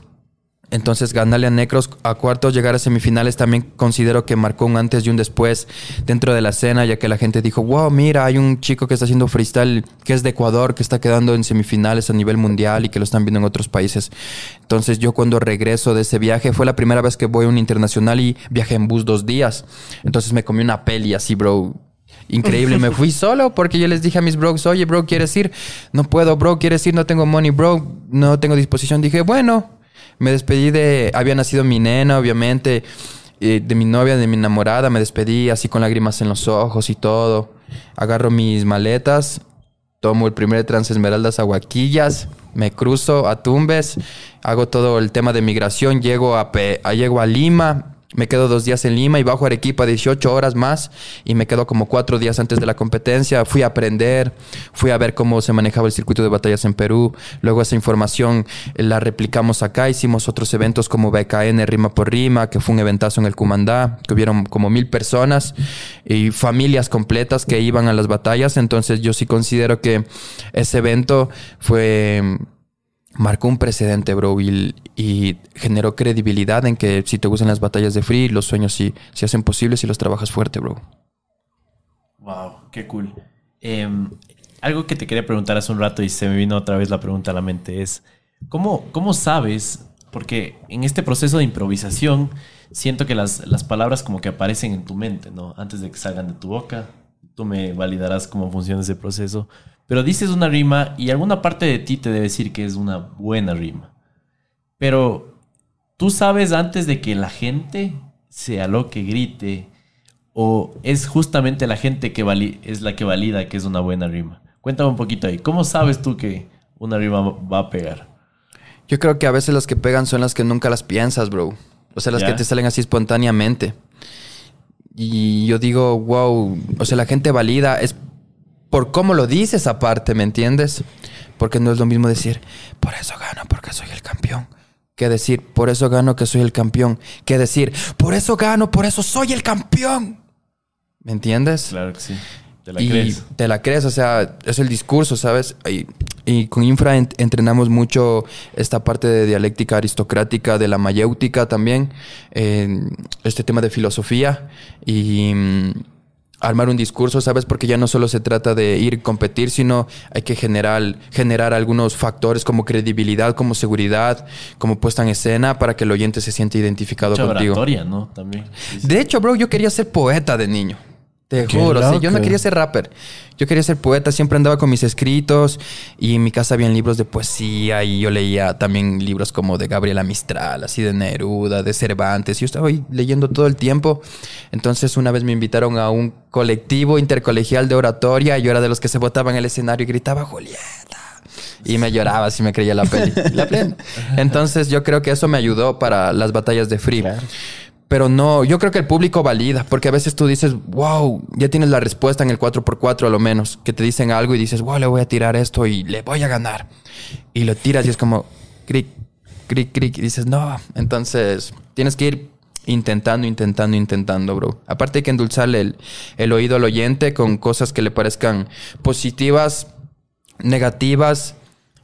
Speaker 3: Entonces, ganarle a Necros a cuartos, llegar a semifinales, también considero que marcó un antes y un después dentro de la escena, ya que la gente dijo, wow, mira, hay un chico que está haciendo freestyle que es de Ecuador, que está quedando en semifinales a nivel mundial y que lo están viendo en otros países. Entonces, yo cuando regreso de ese viaje, fue la primera vez que voy a un internacional y viajé en bus dos días. Entonces, me comí una peli así, bro, increíble. Me fui solo porque yo les dije a mis bros, oye, bro, ¿quieres ir? No puedo, bro, ¿quieres ir? No tengo money, bro, no tengo disposición. Dije, bueno, me despedí de, había nacido mi nena, obviamente, de mi novia, de mi enamorada, me despedí así con lágrimas en los ojos y todo. Agarro mis maletas, tomo el primer Transesmeraldas a Huaquillas, me cruzo a Tumbes, hago todo el tema de migración, llego a, llego a Lima, Me quedo dos días en Lima y bajo Arequipa 18 horas más y me quedo como cuatro días antes de la competencia. Fui a aprender, fui a ver cómo se manejaba el circuito de batallas en Perú. Luego esa información eh, la replicamos acá. Hicimos otros eventos como BKN Rima por Rima, que fue un eventazo en el Cumandá, que hubieron como mil personas y familias completas que iban a las batallas. Entonces yo sí considero que ese evento fue marcó un precedente, bro, y, y, generó credibilidad en que si te gustan las batallas de free, los sueños sí, se hacen posibles si los trabajas fuerte, bro.
Speaker 2: Wow, qué cool. Eh, algo que te quería preguntar hace un rato y se me vino otra vez la pregunta a la mente es, ¿cómo, cómo sabes? Porque en este proceso de improvisación siento que las, las palabras como que aparecen en tu mente, ¿no? Antes de que salgan de tu boca. Tú me validarás cómo funciona ese proceso. Pero dices una rima y alguna parte de ti te debe decir que es una buena rima. Pero tú sabes antes de que la gente sea lo que grite o es justamente la gente que es la que valida que es una buena rima. Cuéntame un poquito ahí. ¿Cómo sabes tú que una rima va a pegar?
Speaker 3: Yo creo que a veces las que pegan son las que nunca las piensas, bro. O sea, las que te salen así espontáneamente. Y yo digo, wow, o sea, la gente valida es por cómo lo dices aparte, ¿me entiendes? Porque no es lo mismo decir, por eso gano, porque soy el campeón. Que decir, por eso gano, que soy el campeón. Que decir, por eso gano, por eso soy el campeón. ¿Me entiendes?
Speaker 2: Claro que sí.
Speaker 3: Te la y crees. Te la crees, o sea, es el discurso, ¿sabes? Y, y con Infra entrenamos mucho esta parte de dialéctica aristocrática, de la mayéutica también, este tema de filosofía. Y mm, armar un discurso, ¿sabes? Porque ya no solo se trata de ir competir, sino hay que generar, generar algunos factores como credibilidad, como seguridad, como puesta en escena para que el oyente se sienta identificado Mucha contigo.
Speaker 2: ¿no? También.
Speaker 3: De hecho, bro, yo quería ser poeta de niño. Te juro, yo no quería ser rapper. Yo quería ser poeta, siempre andaba con mis escritos y en mi casa habían libros de poesía y yo leía también libros como de Gabriela Mistral, así de Neruda, de Cervantes. Yo estaba ahí leyendo todo el tiempo. Entonces una vez me invitaron a un colectivo intercolegial de oratoria y yo era de los que se botaban en el escenario y gritaba Julieta. Y me lloraba si me creía la peli. la Entonces yo creo que eso me ayudó para las batallas de Free. Pero no, yo creo que el público valida, porque a veces tú dices, wow, ya tienes la respuesta en el 4x4 a lo menos, que te dicen algo y dices, wow, le voy a tirar esto y le voy a ganar. Y lo tiras y es como, cric, cric, cric, y dices, no. Entonces, tienes que ir intentando, intentando, intentando, bro. Aparte hay que endulzarle el, el oído al oyente con cosas que le parezcan positivas, negativas,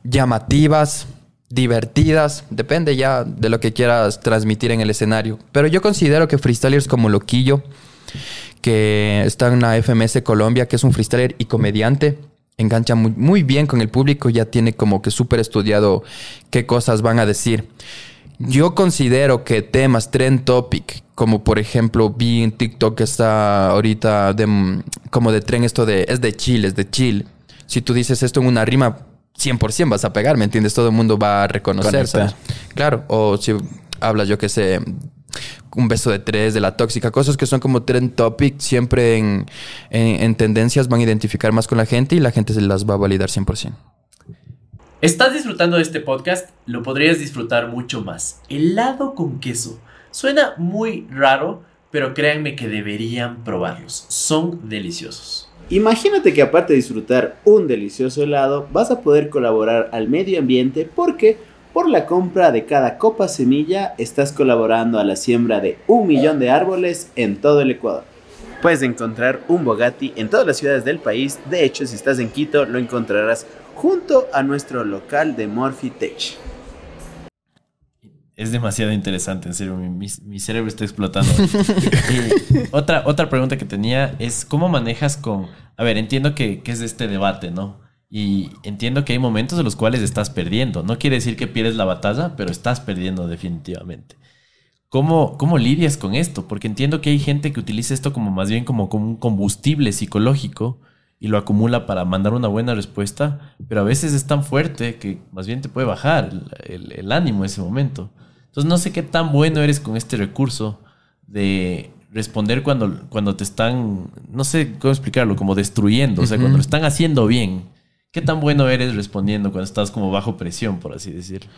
Speaker 3: llamativas divertidas, depende ya de lo que quieras transmitir en el escenario. Pero yo considero que freestylers como Loquillo, que está en la FMS Colombia, que es un freestyler y comediante, engancha muy, bien con el público, ya tiene como que súper estudiado qué cosas van a decir. Yo considero que temas trend topic, como por ejemplo vi en TikTok que está ahorita de, como de tren esto de es de chill, es de chill. Si tú dices esto en una rima, 100% vas a pegar, ¿me entiendes? Todo el mundo va a reconocer. Claro, o si hablas, yo que sé, un beso de tres, de la tóxica, cosas que son como trend topic, siempre en, en, tendencias van a identificar más con la gente y la gente se las va a validar 100%.
Speaker 2: ¿Estás disfrutando de este podcast? Lo podrías disfrutar mucho más. Helado con queso. Suena muy raro, pero créanme que deberían probarlos. Son deliciosos.
Speaker 4: Imagínate que aparte de disfrutar un delicioso helado, vas a poder colaborar al medio ambiente porque por la compra de cada copa semilla estás colaborando a la siembra de un millón de árboles en todo el Ecuador. Puedes encontrar un Bogatti en todas las ciudades del país. De hecho, si estás en Quito, lo encontrarás junto a nuestro local de Morphy
Speaker 2: es demasiado interesante, en serio, mi, cerebro está explotando. otra, otra pregunta que tenía es, ¿cómo manejas con... A ver, entiendo que, es este debate, ¿no? Y entiendo que hay momentos en los cuales estás perdiendo. No quiere decir que pierdes la batalla, pero estás perdiendo definitivamente. ¿Cómo, ¿Cómo lidias con esto? Porque entiendo que hay gente que utiliza esto como más bien como, como un combustible psicológico y lo acumula para mandar una buena respuesta, pero a veces es tan fuerte que más bien te puede bajar el, el ánimo en ese momento. Entonces no sé qué tan bueno eres con este recurso de responder cuando, cuando te están, no sé cómo explicarlo, como destruyendo, o sea, cuando lo están haciendo bien. ¿Qué tan bueno eres respondiendo cuando estás como bajo presión, por así decirlo?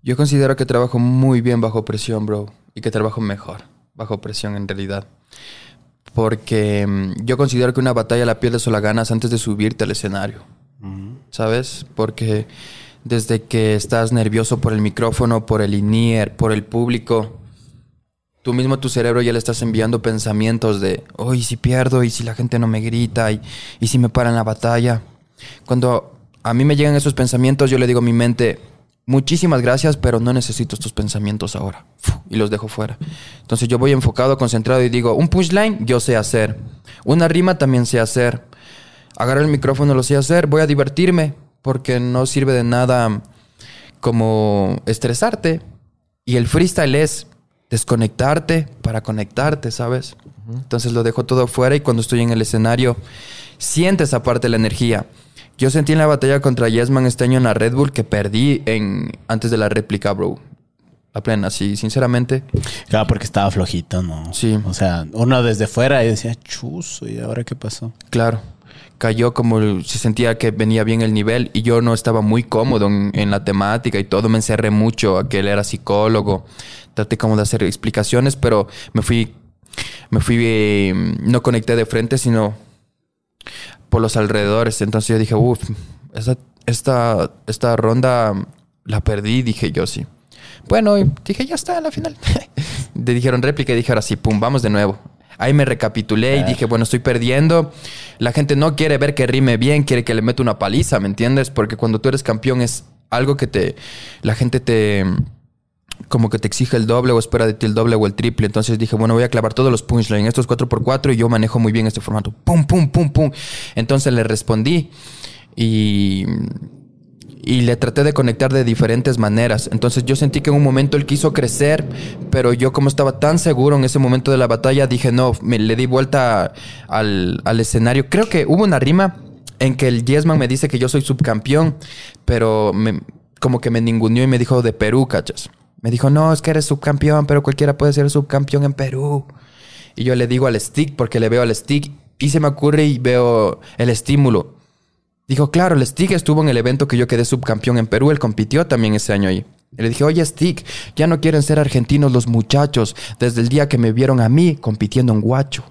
Speaker 3: Yo considero que trabajo muy bien bajo presión, bro. y que trabajo mejor, bajo presión en realidad. Porque mm, yo considero que una batalla la pierdes o la ganas antes de subirte al escenario. ¿Sabes? Porque desde que estás nervioso por el micrófono, por el INIER, por el público, tú mismo tu cerebro ya le estás enviando pensamientos de, oh, ¿y si pierdo? ¿Y si la gente no me grita? ¿Y, si me paran la batalla? Cuando a mí me llegan esos pensamientos, yo le digo a mi mente, muchísimas gracias, pero no necesito estos pensamientos ahora. Y los dejo fuera. Entonces yo voy enfocado, concentrado y digo, un punchline yo sé hacer. Una rima también sé hacer. Agarro el micrófono lo sé hacer. Voy a divertirme porque no sirve de nada como estresarte. Y el freestyle es desconectarte para conectarte, ¿sabes? Entonces lo dejo todo fuera y cuando estoy en el escenario sientes aparte la energía. Yo sentí en la batalla contra Yesman este año en la Red Bull que perdí en, antes de la réplica, bro. La plena, sí, sinceramente.
Speaker 1: Claro, porque estaba flojito, ¿no?
Speaker 3: Sí.
Speaker 1: O sea, uno desde fuera y decía, chuzo, ¿y ahora qué pasó?
Speaker 3: Claro. Cayó como se sentía que venía bien el nivel y yo no estaba muy cómodo en, la temática y todo. Me encerré mucho a que él era psicólogo. Traté como de hacer explicaciones, pero me fui, me fui, eh, no conecté de frente, sino por los alrededores. Entonces yo dije, uff, esta, esta, esta ronda la perdí, dije yo sí. Bueno, dije, ya está, la final. Le dijeron réplica y dije, ahora sí, pum, vamos de nuevo. Ahí me recapitulé y dije, bueno, estoy perdiendo. La gente no quiere ver que rime bien, quiere que le meta una paliza, ¿me entiendes? Porque cuando tú eres campeón es algo que te... La gente te... Como que te exige el doble o espera de ti el doble o el triple. Entonces dije, bueno, voy a clavar todos los punchlines, estos 4x4 y yo manejo muy bien este formato. Pum, pum, pum, pum. Entonces le respondí y y le traté de conectar de diferentes maneras. Entonces yo sentí que en un momento él quiso crecer, pero yo como estaba tan seguro en ese momento de la batalla, dije, no, me le di vuelta al, al escenario. Creo que hubo una rima en que el Yesman me dice que yo soy subcampeón, pero me- como que me ninguneó y me dijo de Perú, cachas. Me dijo, no, es que eres subcampeón, pero cualquiera puede ser subcampeón en Perú. Y yo le digo al stick, porque le veo al stick, y se me ocurre y veo el estímulo. Dijo, claro, el Stick estuvo en el evento que yo quedé subcampeón en Perú. Él compitió también ese año ahí. Y le dije, oye, Stick, ya no quieren ser argentinos los muchachos desde el día que me vieron a mí compitiendo en Guacho.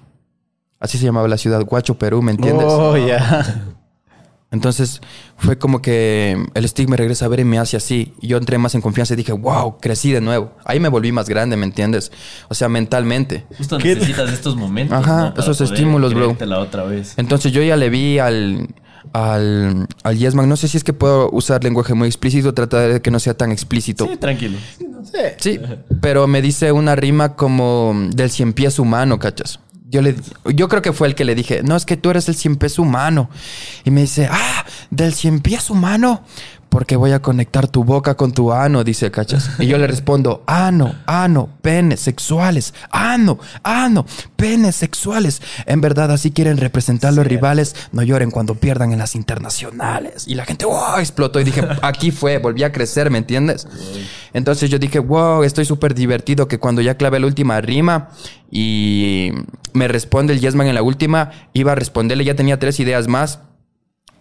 Speaker 3: Así se llamaba la ciudad, Guacho, Perú, ¿me entiendes?
Speaker 1: Oh, ya.
Speaker 3: Entonces fue como que el Stick me regresa a ver y me hace así. Y yo entré más en confianza y dije, wow, crecí de nuevo. Ahí me volví más grande, ¿me entiendes? O sea, mentalmente.
Speaker 2: Justo
Speaker 1: ¿Qué?
Speaker 2: necesitas estos momentos.
Speaker 3: Ajá, esos estímulos, bro.
Speaker 2: creértela otra vez.
Speaker 3: Entonces yo ya le vi al, al, al Yesman. No sé si es que puedo usar lenguaje muy explícito, tratar de que no sea tan explícito.
Speaker 2: Sí, tranquilo.
Speaker 3: Sí, pero me dice una rima como del cien pies humano, ¿cachas? Yo, le, yo creo que fue el que le dije, no, es que tú eres el cien pies humano. Y me dice, ah, del cien pies humano. Porque voy a conectar tu boca con tu ano, dice, ¿cachas? Y yo le respondo, ano, ano, penes sexuales, ano, ano, penes sexuales. En verdad, así quieren representar los rivales. No lloren cuando pierdan en las internacionales. Y la gente, wow, explotó. Y dije, aquí fue, volví a crecer, ¿me entiendes? Entonces yo dije, wow, estoy súper divertido que cuando ya clavé la última rima y me responde el Yesman en la última, iba a responderle, ya tenía tres ideas más.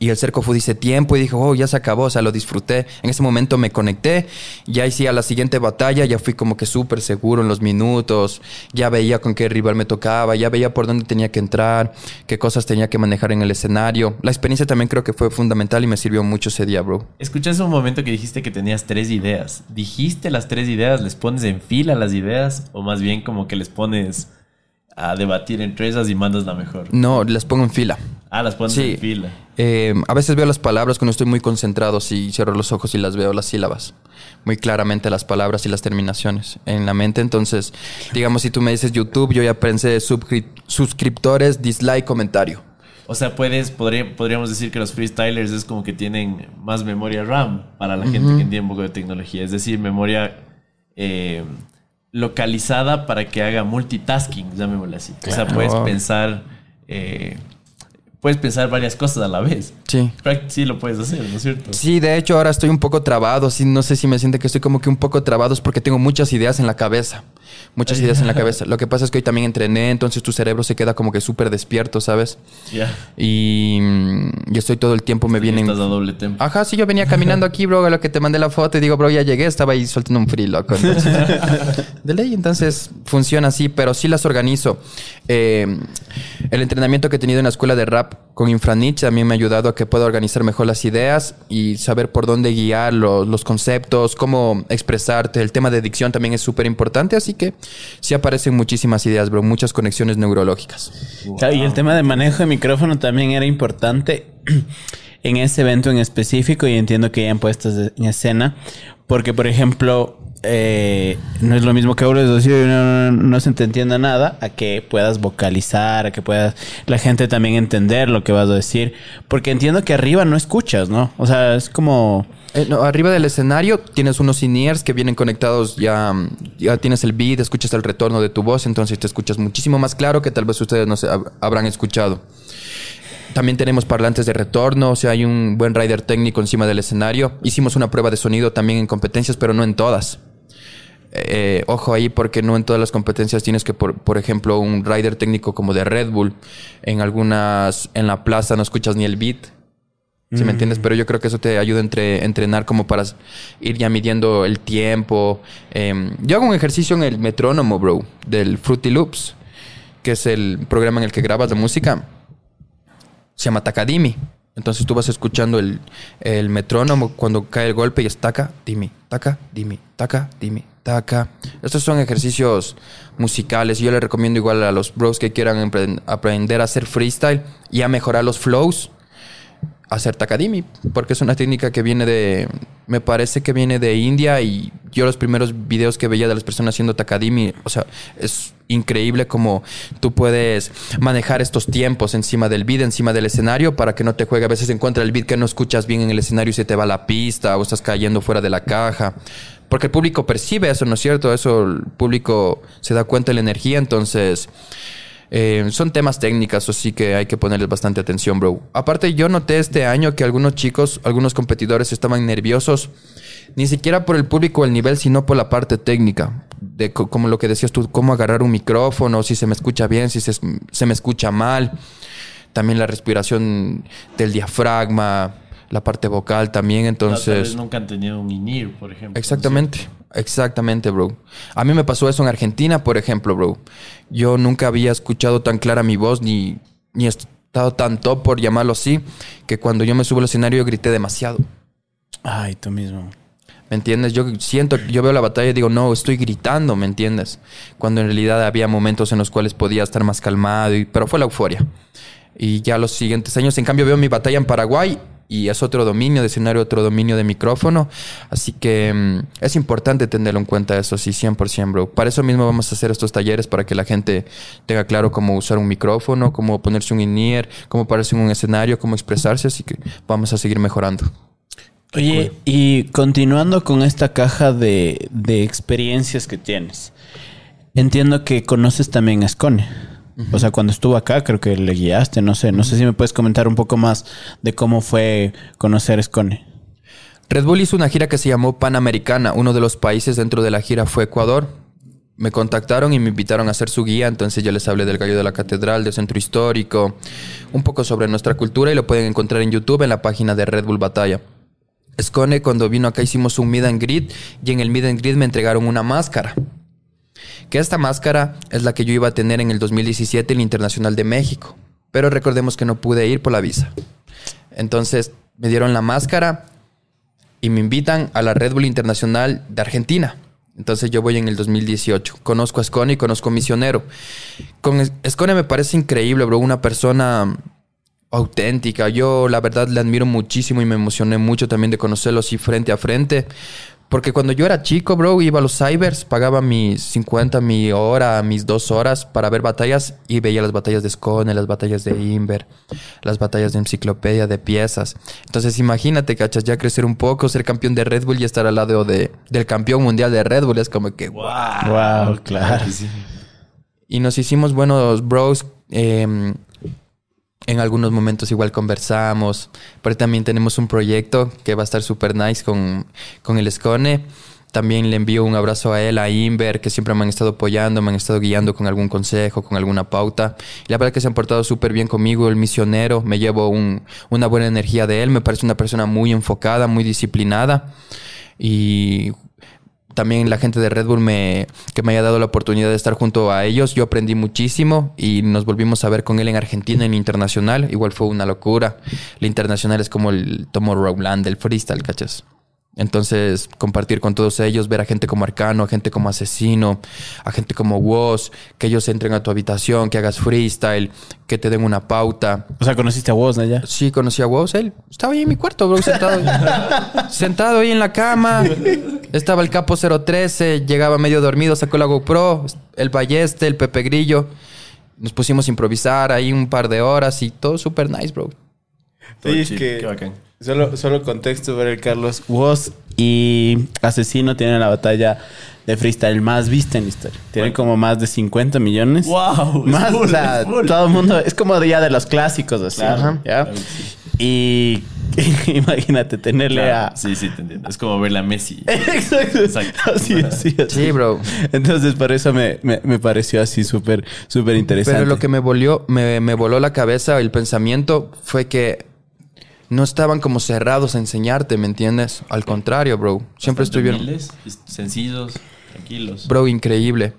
Speaker 3: Y el cerco fue, dice tiempo y dijo, oh, ya se acabó, o sea, lo disfruté. En ese momento me conecté, ya sí a la siguiente batalla, ya fui como que súper seguro en los minutos, ya veía con qué rival me tocaba, ya veía por dónde tenía que entrar, qué cosas tenía que manejar en el escenario. La experiencia también creo que fue fundamental y me sirvió mucho ese día, bro.
Speaker 2: Escuché hace un momento que dijiste que tenías tres ideas. ¿Dijiste las tres ideas? ¿Les pones en fila las ideas? ¿O más bien como que les pones a debatir entre esas y mandas la mejor?
Speaker 3: No, las pongo en fila.
Speaker 2: Ah, las pones
Speaker 3: Sí.
Speaker 2: en fila.
Speaker 3: Eh, a veces veo las palabras cuando estoy muy concentrado, si cierro los ojos y las veo las sílabas. Muy claramente las palabras y las terminaciones en la mente. Entonces, digamos, si tú me dices YouTube, yo ya pensé suscriptores, dislike, comentario.
Speaker 2: O sea, puedes, podría- podríamos decir que los freestylers es como que tienen más memoria RAM para la gente que entiende un poco de tecnología. Es decir, memoria eh, localizada para que haga multitasking, llamémoslo así. O sea,
Speaker 3: Claro.
Speaker 2: puedes pensar, eh, puedes pensar varias cosas a la vez.
Speaker 3: Sí.
Speaker 2: Sí lo puedes hacer, ¿no es cierto?
Speaker 3: Sí, de hecho ahora estoy un poco trabado. Sí, no sé si me siente que estoy como que un poco trabado es porque tengo muchas ideas en la cabeza. Muchas ideas en la cabeza. Lo que pasa es que hoy también entrené, entonces tu cerebro se queda como que súper despierto, ¿sabes?
Speaker 2: Ya.
Speaker 3: Y mm, yo estoy todo el tiempo, me vienen...
Speaker 2: Estás a doble tempo.
Speaker 3: Ajá, sí, yo venía caminando aquí, bro, a lo que te mandé la foto y digo, bro, ya llegué, estaba ahí soltando un free, loco. Entonces, de ley, entonces funciona así, pero sí las organizo. Eh, el entrenamiento que he tenido en la escuela de rap con Infranich también me ha ayudado a que pueda organizar mejor las ideas y saber por dónde guiar los, los conceptos, cómo expresarte. El tema de dicción también es súper importante, así que sí aparecen muchísimas ideas, bro, muchas conexiones neurológicas.
Speaker 1: Y el tema de manejo de micrófono también era importante en ese evento en específico y entiendo que ya han puestas en escena, porque por ejemplo, eh, no es lo mismo que hables así, no, no- no se te entienda nada, a que puedas vocalizar, a que puedas la gente también entender lo que vas a decir, porque entiendo que arriba no escuchas, ¿no? O sea, es como...
Speaker 3: Eh, arriba del escenario tienes unos in-ears que vienen conectados, ya, ya tienes el beat, escuchas el retorno de tu voz, entonces te escuchas muchísimo más claro que tal vez ustedes no se hab- habrán escuchado. También tenemos parlantes de retorno, o sea, hay un buen rider técnico encima del escenario. Hicimos una prueba de sonido también en competencias, pero no en todas. Eh, ojo ahí porque no en todas las competencias tienes que, por, por ejemplo, un rider técnico como de Red Bull. En algunas, en la plaza no escuchas ni el beat. ¿Sí me entiendes? Pero yo creo que eso te ayuda a entre- entrenar como para ir ya midiendo el tiempo. Em, yo hago un ejercicio en el metrónomo, bro, del Fruity Loops, que es el programa en el que grabas la música. Se llama Takadimi. Entonces tú vas escuchando el, el metrónomo cuando cae el golpe y es taca, dimi, taca, dimi, taca, dimi, taca. Estos son ejercicios musicales. Yo les recomiendo igual a los bros que quieran aprender a hacer freestyle y a mejorar los flows hacer takadimi, porque es una técnica que viene de, me parece que viene de India y yo los primeros videos que veía de las personas haciendo takadimi, o sea, es increíble como tú puedes manejar estos tiempos encima del beat, encima del escenario, para que no te juegue a veces en contra del beat que no escuchas bien en el escenario y se te va la pista o estás cayendo fuera de la caja. Porque el público percibe eso, ¿no es cierto? Eso el público se da cuenta de la energía, entonces... Eh, son temas técnicos, así que hay que ponerles bastante atención, bro. Aparte, yo noté este año que algunos chicos, algunos competidores estaban nerviosos, ni siquiera por el público o el nivel, sino por la parte técnica. De co- como lo que decías tú, cómo agarrar un micrófono, si se me escucha bien, si se, se me escucha mal. También la respiración del diafragma, la parte vocal también, entonces...
Speaker 2: nunca han tenido un INIR, por ejemplo.
Speaker 3: Exactamente, exactamente, bro. A mí me pasó eso en Argentina, por ejemplo, bro. Yo nunca había escuchado tan clara mi voz ni, ni estado tan top, por llamarlo así, que cuando yo me subo al escenario yo grité demasiado.
Speaker 1: Ay, tú mismo.
Speaker 3: ¿Me entiendes? Yo siento, yo veo la batalla y digo, no, estoy gritando, ¿me entiendes? Cuando en realidad había momentos en los cuales podía estar más calmado, y- pero fue la euforia. Y ya los siguientes años, en cambio, veo mi batalla en Paraguay y es otro dominio de escenario, otro dominio de micrófono. Así que mm, es importante tenerlo en cuenta eso, sí, 100%, bro. Para eso mismo vamos a hacer estos talleres para que la gente tenga claro cómo usar un micrófono, cómo ponerse un in-ear, cómo pararse en un escenario, cómo expresarse. Así que vamos a seguir mejorando.
Speaker 1: Oye, y continuando con esta caja de, de experiencias que tienes, entiendo que conoces también a Scone. O sea, cuando estuvo acá, creo que le guiaste, no sé, no sé si me puedes comentar un poco más de cómo fue conocer a Scone.
Speaker 3: Red Bull hizo una gira que se llamó Panamericana. Uno de los países dentro de la gira fue Ecuador. Me contactaron y me invitaron a ser su guía, entonces yo les hablé del gallo de la catedral, del centro histórico, un poco sobre nuestra cultura y lo pueden encontrar en YouTube en la página de Red Bull Batalla. Scone cuando vino acá hicimos un meet and greet y en el meet and greet me entregaron una máscara. Que esta máscara es la que yo iba a tener en el 2017 en el Internacional de México. Pero recordemos que no pude ir por la visa. Entonces me dieron la máscara y me invitan a la Red Bull Internacional de Argentina. Entonces yo voy en el 2018. Conozco a Scone y conozco a Misionero. Con Scone me parece increíble, bro. Una persona auténtica. Yo la verdad le admiro muchísimo y me emocioné mucho también de conocerlo así frente a frente. Porque cuando yo era chico, bro, iba a los cybers, pagaba mis 50, mi hora, mis dos horas para ver batallas y veía las batallas de Scone, las batallas de Inver, las batallas de enciclopedia, de piezas. Entonces imagínate, cachas, ya crecer un poco, ser campeón de Red Bull y estar al lado de, del campeón mundial de Red Bull es como que, wow.
Speaker 1: Wow, claro.
Speaker 3: Y nos hicimos buenos bros. eh, en algunos momentos igual conversamos. Pero también tenemos un proyecto que va a estar súper nice con, con el Scone. También le envío un abrazo a él, a Inver, que siempre me han estado apoyando, me han estado guiando con algún consejo, con alguna pauta. La verdad es que se han portado súper bien conmigo, el misionero, me llevo un- una buena energía de él, me parece una persona muy enfocada, muy disciplinada. Y también la gente de Red Bull me, que me haya dado la oportunidad de estar junto a ellos. Yo aprendí muchísimo y nos volvimos a ver con él en Argentina, en Internacional. Igual fue una locura. La Internacional es como el Tomo Rowland del freestyle, ¿cachas? Entonces, compartir con todos ellos, ver a gente como Arcano, a gente como Asesino, a gente como Woz, que ellos entren a tu habitación, que hagas freestyle, que te den una pauta.
Speaker 1: O sea, conociste a vos, ¿no? Ya.
Speaker 3: Sí, conocí a Woz, él estaba ahí en mi cuarto, bro, sentado. sentado ahí en la cama. Estaba el capo 013, llegaba medio dormido, sacó la GoPro, el Balleste, el Pepe Grillo. Nos pusimos a improvisar ahí un par de horas y todo súper nice, bro.
Speaker 2: Todo
Speaker 1: Sí, es que-
Speaker 2: Qué bacán.
Speaker 1: Solo, solo contexto para el Carlos. Woz y Asesino tienen la batalla de freestyle más vista en la historia. Tienen como más de 50 millones.
Speaker 2: ¡Wow!
Speaker 1: Más,
Speaker 2: full,
Speaker 1: o sea, todo el mundo es como de ya de los clásicos, así.
Speaker 2: Claro.
Speaker 1: ¿ya?
Speaker 2: Claro que sí.
Speaker 1: Y imagínate tenerle
Speaker 2: Claro,
Speaker 1: a.
Speaker 2: Sí, sí, te entiendo. Es como ver a Messi.
Speaker 1: Exacto.
Speaker 2: Exacto.
Speaker 1: Así, así, así.
Speaker 3: Sí, bro.
Speaker 1: Entonces, por eso me, me, me pareció así súper, súper interesante.
Speaker 3: Pero lo que me volvió, me, me voló la cabeza, el pensamiento, fue que no estaban como cerrados a enseñarte, ¿me entiendes? Al contrario, bro. Siempre estuvieron.
Speaker 2: humildes, sencillos, tranquilos.
Speaker 3: Bro, increíble.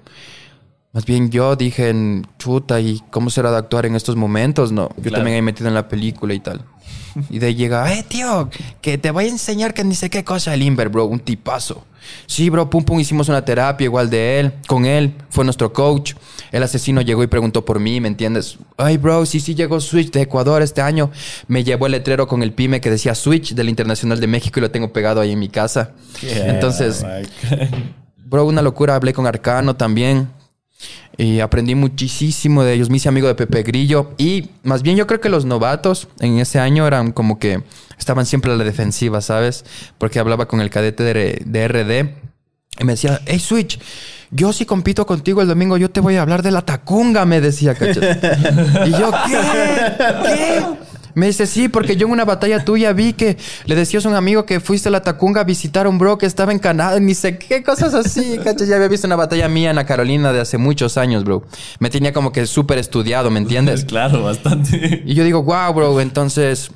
Speaker 3: Más bien yo dije, en, chuta, ¿y cómo será de actuar en estos momentos? No, yo
Speaker 2: Claro.
Speaker 3: también he metido en la película y tal. Y de ahí llega, eh, tío, que te voy a enseñar que ni sé qué cosa el Inver, bro, un tipazo. Sí, bro, pum, pum, hicimos una terapia igual de él, con él, fue nuestro coach. El asesino llegó y preguntó por mí, ¿me entiendes? Ay, bro, sí, sí llegó Switch de Ecuador este año. Me llevó el letrero con el pyme que decía Switch del Internacional de México y lo tengo pegado ahí en mi casa. Entonces, Bro, una locura. Hablé con Arcano también. Y aprendí muchísimo de ellos. Me hice amigo de Pepe Grillo. Y más bien yo creo que los novatos en ese año eran como que estaban siempre a la defensiva, ¿sabes? Porque hablaba con el cadete de, RD. Y me decía, hey Switch, yo si compito contigo el domingo, yo te voy a hablar de la tacunga, me decía, ¿cachai? y yo, ¿qué? ¿Qué? Me dice, sí, porque yo en una batalla tuya vi que le decías a un amigo que fuiste a la Tacunga a visitar a un bro que estaba en Canadá, ni sé qué cosas así, ¿cachai? Ya había visto una batalla mía en la Carolina de hace muchos años, bro. Me tenía como que súper estudiado, ¿me entiendes?
Speaker 2: Claro, bastante.
Speaker 3: Y yo digo, wow, bro, entonces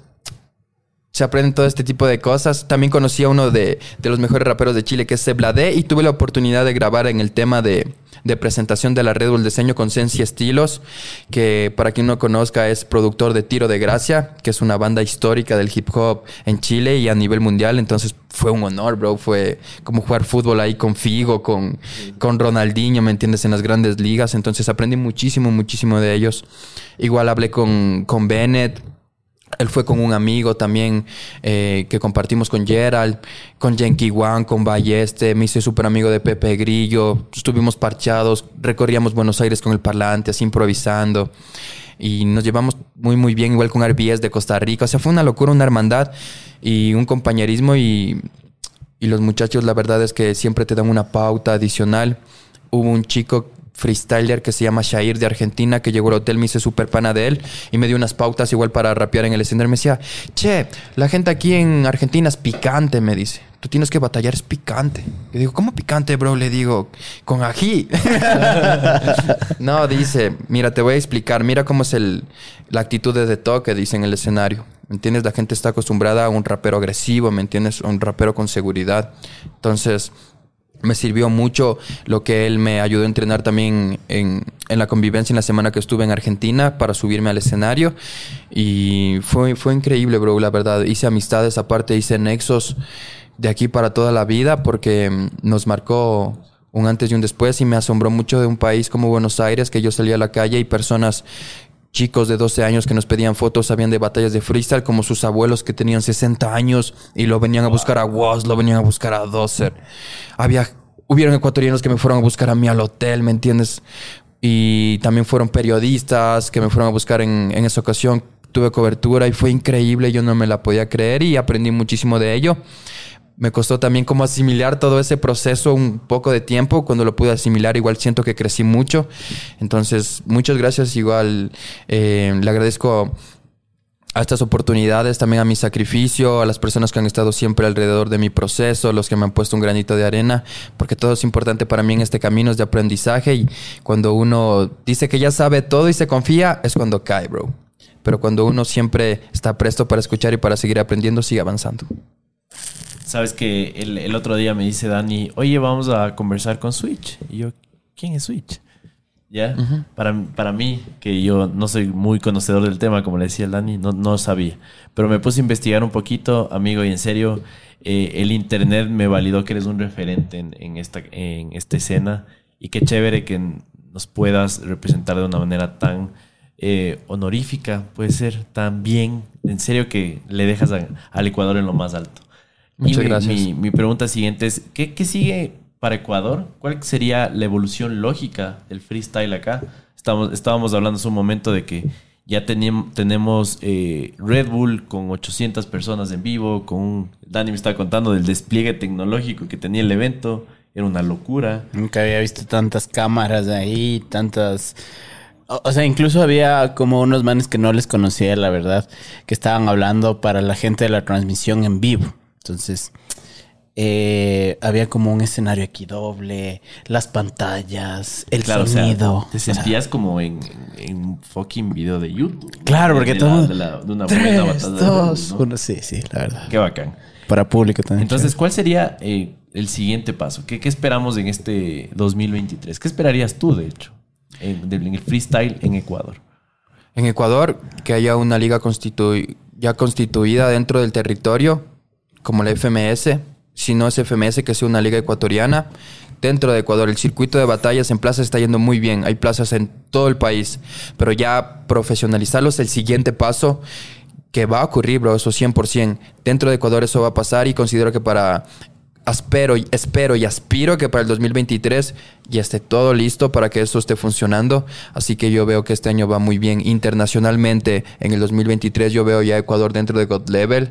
Speaker 3: se aprenden todo este tipo de cosas. También conocí a uno de, de los mejores raperos de Chile, que es Sebladé, y tuve la oportunidad de grabar en el tema de, de presentación de la Red Bull Diseño con Sensi Estilos, que para quien no conozca es productor de Tiro de Gracia, que es una banda histórica del hip hop en Chile y a nivel mundial. Entonces fue un honor, bro. Fue como jugar fútbol ahí con Figo, con, con Ronaldinho, ¿me entiendes? En las grandes ligas. Entonces aprendí muchísimo, muchísimo de ellos. Igual hablé con, con Bennett. Él fue con un amigo también eh, que compartimos con Gerald, con Yankee One, con Balleste. Me hice súper amigo de Pepe Grillo. Estuvimos parchados, recorríamos Buenos Aires con el parlante, así improvisando. Y nos llevamos muy, muy bien, igual con RBS de Costa Rica. O sea, fue una locura, una hermandad y un compañerismo. Y, y los muchachos, la verdad es que siempre te dan una pauta adicional. Hubo un chico freestyler que se llama Shair de Argentina, que llegó al hotel, me hice súper pana de él y me dio unas pautas igual para rapear en el escenario. Me decía, che, la gente aquí en Argentina es picante, me dice. Tú tienes que batallar, es picante. Yo digo, ¿cómo picante, bro? Le digo, con ají. no, dice, mira, te voy a explicar. Mira cómo es el, la actitud de The Talk que dice en el escenario. ¿Me entiendes? La gente está acostumbrada a un rapero agresivo, ¿me entiendes? A un rapero con seguridad. Entonces, me sirvió mucho lo que él me ayudó a entrenar también en, en la convivencia en la semana que estuve en Argentina para subirme al escenario. Y fue, fue increíble, bro, la verdad. Hice amistades, aparte hice nexos de aquí para toda la vida porque nos marcó un antes y un después y me asombró mucho de un país como Buenos Aires que yo salía a la calle y personas chicos de 12 años que nos pedían fotos, sabían de batallas de freestyle, como sus abuelos que tenían 60 años y lo venían a buscar a Woz, lo venían a buscar a Dozer. Había, hubieron ecuatorianos que me fueron a buscar a mí al hotel, ¿me entiendes? Y también fueron periodistas que me fueron a buscar en, en esa ocasión. Tuve cobertura y fue increíble, yo no me la podía creer y aprendí muchísimo de ello. Me costó también como asimilar todo ese proceso un poco de tiempo. Cuando lo pude asimilar, igual siento que crecí mucho. Entonces, muchas gracias. Igual eh, le agradezco a estas oportunidades, también a mi sacrificio, a las personas que han estado siempre alrededor de mi proceso, los que me han puesto un granito de arena, porque todo es importante para mí en este camino, de aprendizaje y cuando uno dice que ya sabe todo y se confía, es cuando cae, bro. Pero cuando uno siempre está presto para escuchar y para seguir aprendiendo, sigue avanzando.
Speaker 2: Sabes que el, el otro día me dice Dani, oye, vamos a conversar con Switch. Y yo, ¿quién es Switch? ¿Ya? para, para mí, que yo no soy muy conocedor del tema, como le decía el Dani, no, no sabía. Pero me puse a investigar un poquito, amigo, y en serio, eh, el internet me validó que eres un referente en, en esta, en esta escena. Y qué chévere que nos puedas representar de una manera tan eh, honorífica, puede ser, tan bien. En serio que le dejas a- al Ecuador en lo más alto.
Speaker 3: Muchas
Speaker 2: y
Speaker 3: gracias.
Speaker 2: Mi, mi pregunta siguiente es, ¿qué, qué sigue para Ecuador? ¿Cuál sería la evolución lógica del freestyle acá? Estamos, estábamos hablando hace un momento de que ya tenim- tenemos eh, Red Bull con 800 personas en vivo, con un- Dani me estaba contando del despliegue tecnológico que tenía el evento, era una locura.
Speaker 1: Nunca había visto tantas cámaras ahí, tantas... O sea, incluso había como unos manes que no les conocía, la verdad, que estaban hablando para la gente de la transmisión en vivo. Entonces, eh, había como un escenario aquí doble, las pantallas, el
Speaker 2: Claro, o sea,
Speaker 1: sonido.
Speaker 2: te
Speaker 1: O sea,
Speaker 2: sentías como en, en un fucking video de YouTube.
Speaker 1: Claro, porque
Speaker 2: de,
Speaker 1: todo-
Speaker 2: la- de, la- de una buena
Speaker 1: Tres,
Speaker 2: batalla de Red Bull,
Speaker 1: dos,
Speaker 2: ¿no?
Speaker 1: uno. Sí, sí, la verdad.
Speaker 2: Qué bacán.
Speaker 1: Para público también.
Speaker 2: Entonces, ¿cuál sería eh, el siguiente paso? ¿Qué, qué esperamos en este 2023? ¿Qué esperarías tú, de hecho, en el freestyle en Ecuador?
Speaker 3: En Ecuador, que haya una liga constitu- ya constituida dentro del territorio, como la FMS, si no es FMS, que sea una liga ecuatoriana. Dentro de Ecuador, el circuito de batallas en plazas está yendo muy bien. Hay plazas en todo el país, pero ya profesionalizarlos es el siguiente paso que va a ocurrir, bro, eso 100%. Dentro de Ecuador eso va a pasar y considero que para espero, espero y aspiro que para el 2023 ya esté todo listo para que eso esté funcionando. Así que yo veo que este año va muy bien internacionalmente. En el 2023 yo veo ya Ecuador dentro de God Level.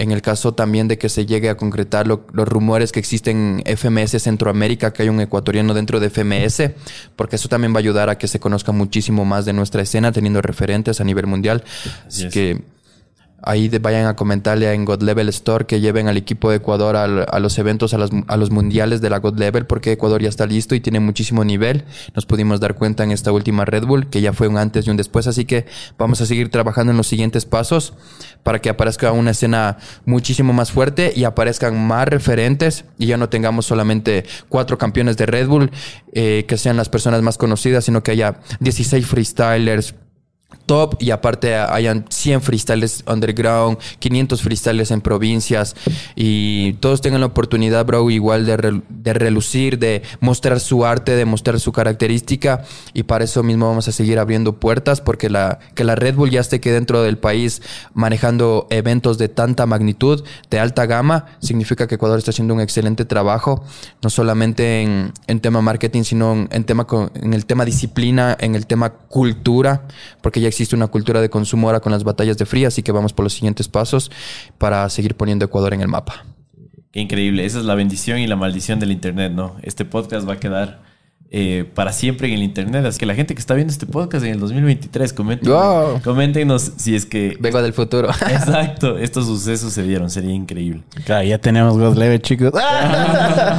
Speaker 3: En el caso también de que se llegue a concretar lo- los rumores que existen en FMS Centroamérica, que hay un ecuatoriano dentro de FMS, porque eso también va a ayudar a que se conozca muchísimo más de nuestra escena, teniendo referentes a nivel mundial.
Speaker 2: Así
Speaker 3: que ahí de- vayan a comentarle en God Level Store que lleven al equipo de Ecuador al- a los eventos, a, a los mundiales de la God Level, porque Ecuador ya está listo y tiene muchísimo nivel. Nos pudimos dar cuenta en esta última Red Bull, que ya fue un antes y un después, así que vamos a seguir trabajando en los siguientes pasos para que aparezca una escena muchísimo más fuerte y aparezcan más referentes y ya no tengamos solamente cuatro campeones de Red Bull, eh, que sean las personas más conocidas, sino que haya 16 freestylers, top y aparte hayan 100 freestylers underground, 500 freestylers en provincias y todos tengan la oportunidad, bro, igual de, de relucir, de mostrar su arte, de mostrar su característica y para eso mismo vamos a seguir abriendo puertas porque la, que la Red Bull ya esté que dentro del país manejando eventos de tanta magnitud, de alta gama, significa que Ecuador está haciendo un excelente trabajo, no solamente en, en tema marketing, sino en, tema en el tema disciplina, en el tema cultura, porque ya existe una cultura de consumo ahora con las batallas de fría, así que vamos por los siguientes pasos para seguir poniendo Ecuador en el mapa.
Speaker 2: Qué increíble. Esa es la bendición y la maldición del Internet, ¿no? Este podcast va a quedar eh, para siempre en el Internet. Así que la gente que está viendo este podcast en el 2023, comenten,
Speaker 3: Wow.
Speaker 2: coméntenos si es que...
Speaker 3: Vengo del futuro.
Speaker 2: Exacto, estos sucesos se dieron. Sería increíble.
Speaker 1: Claro, ya tenemos God Level, chicos.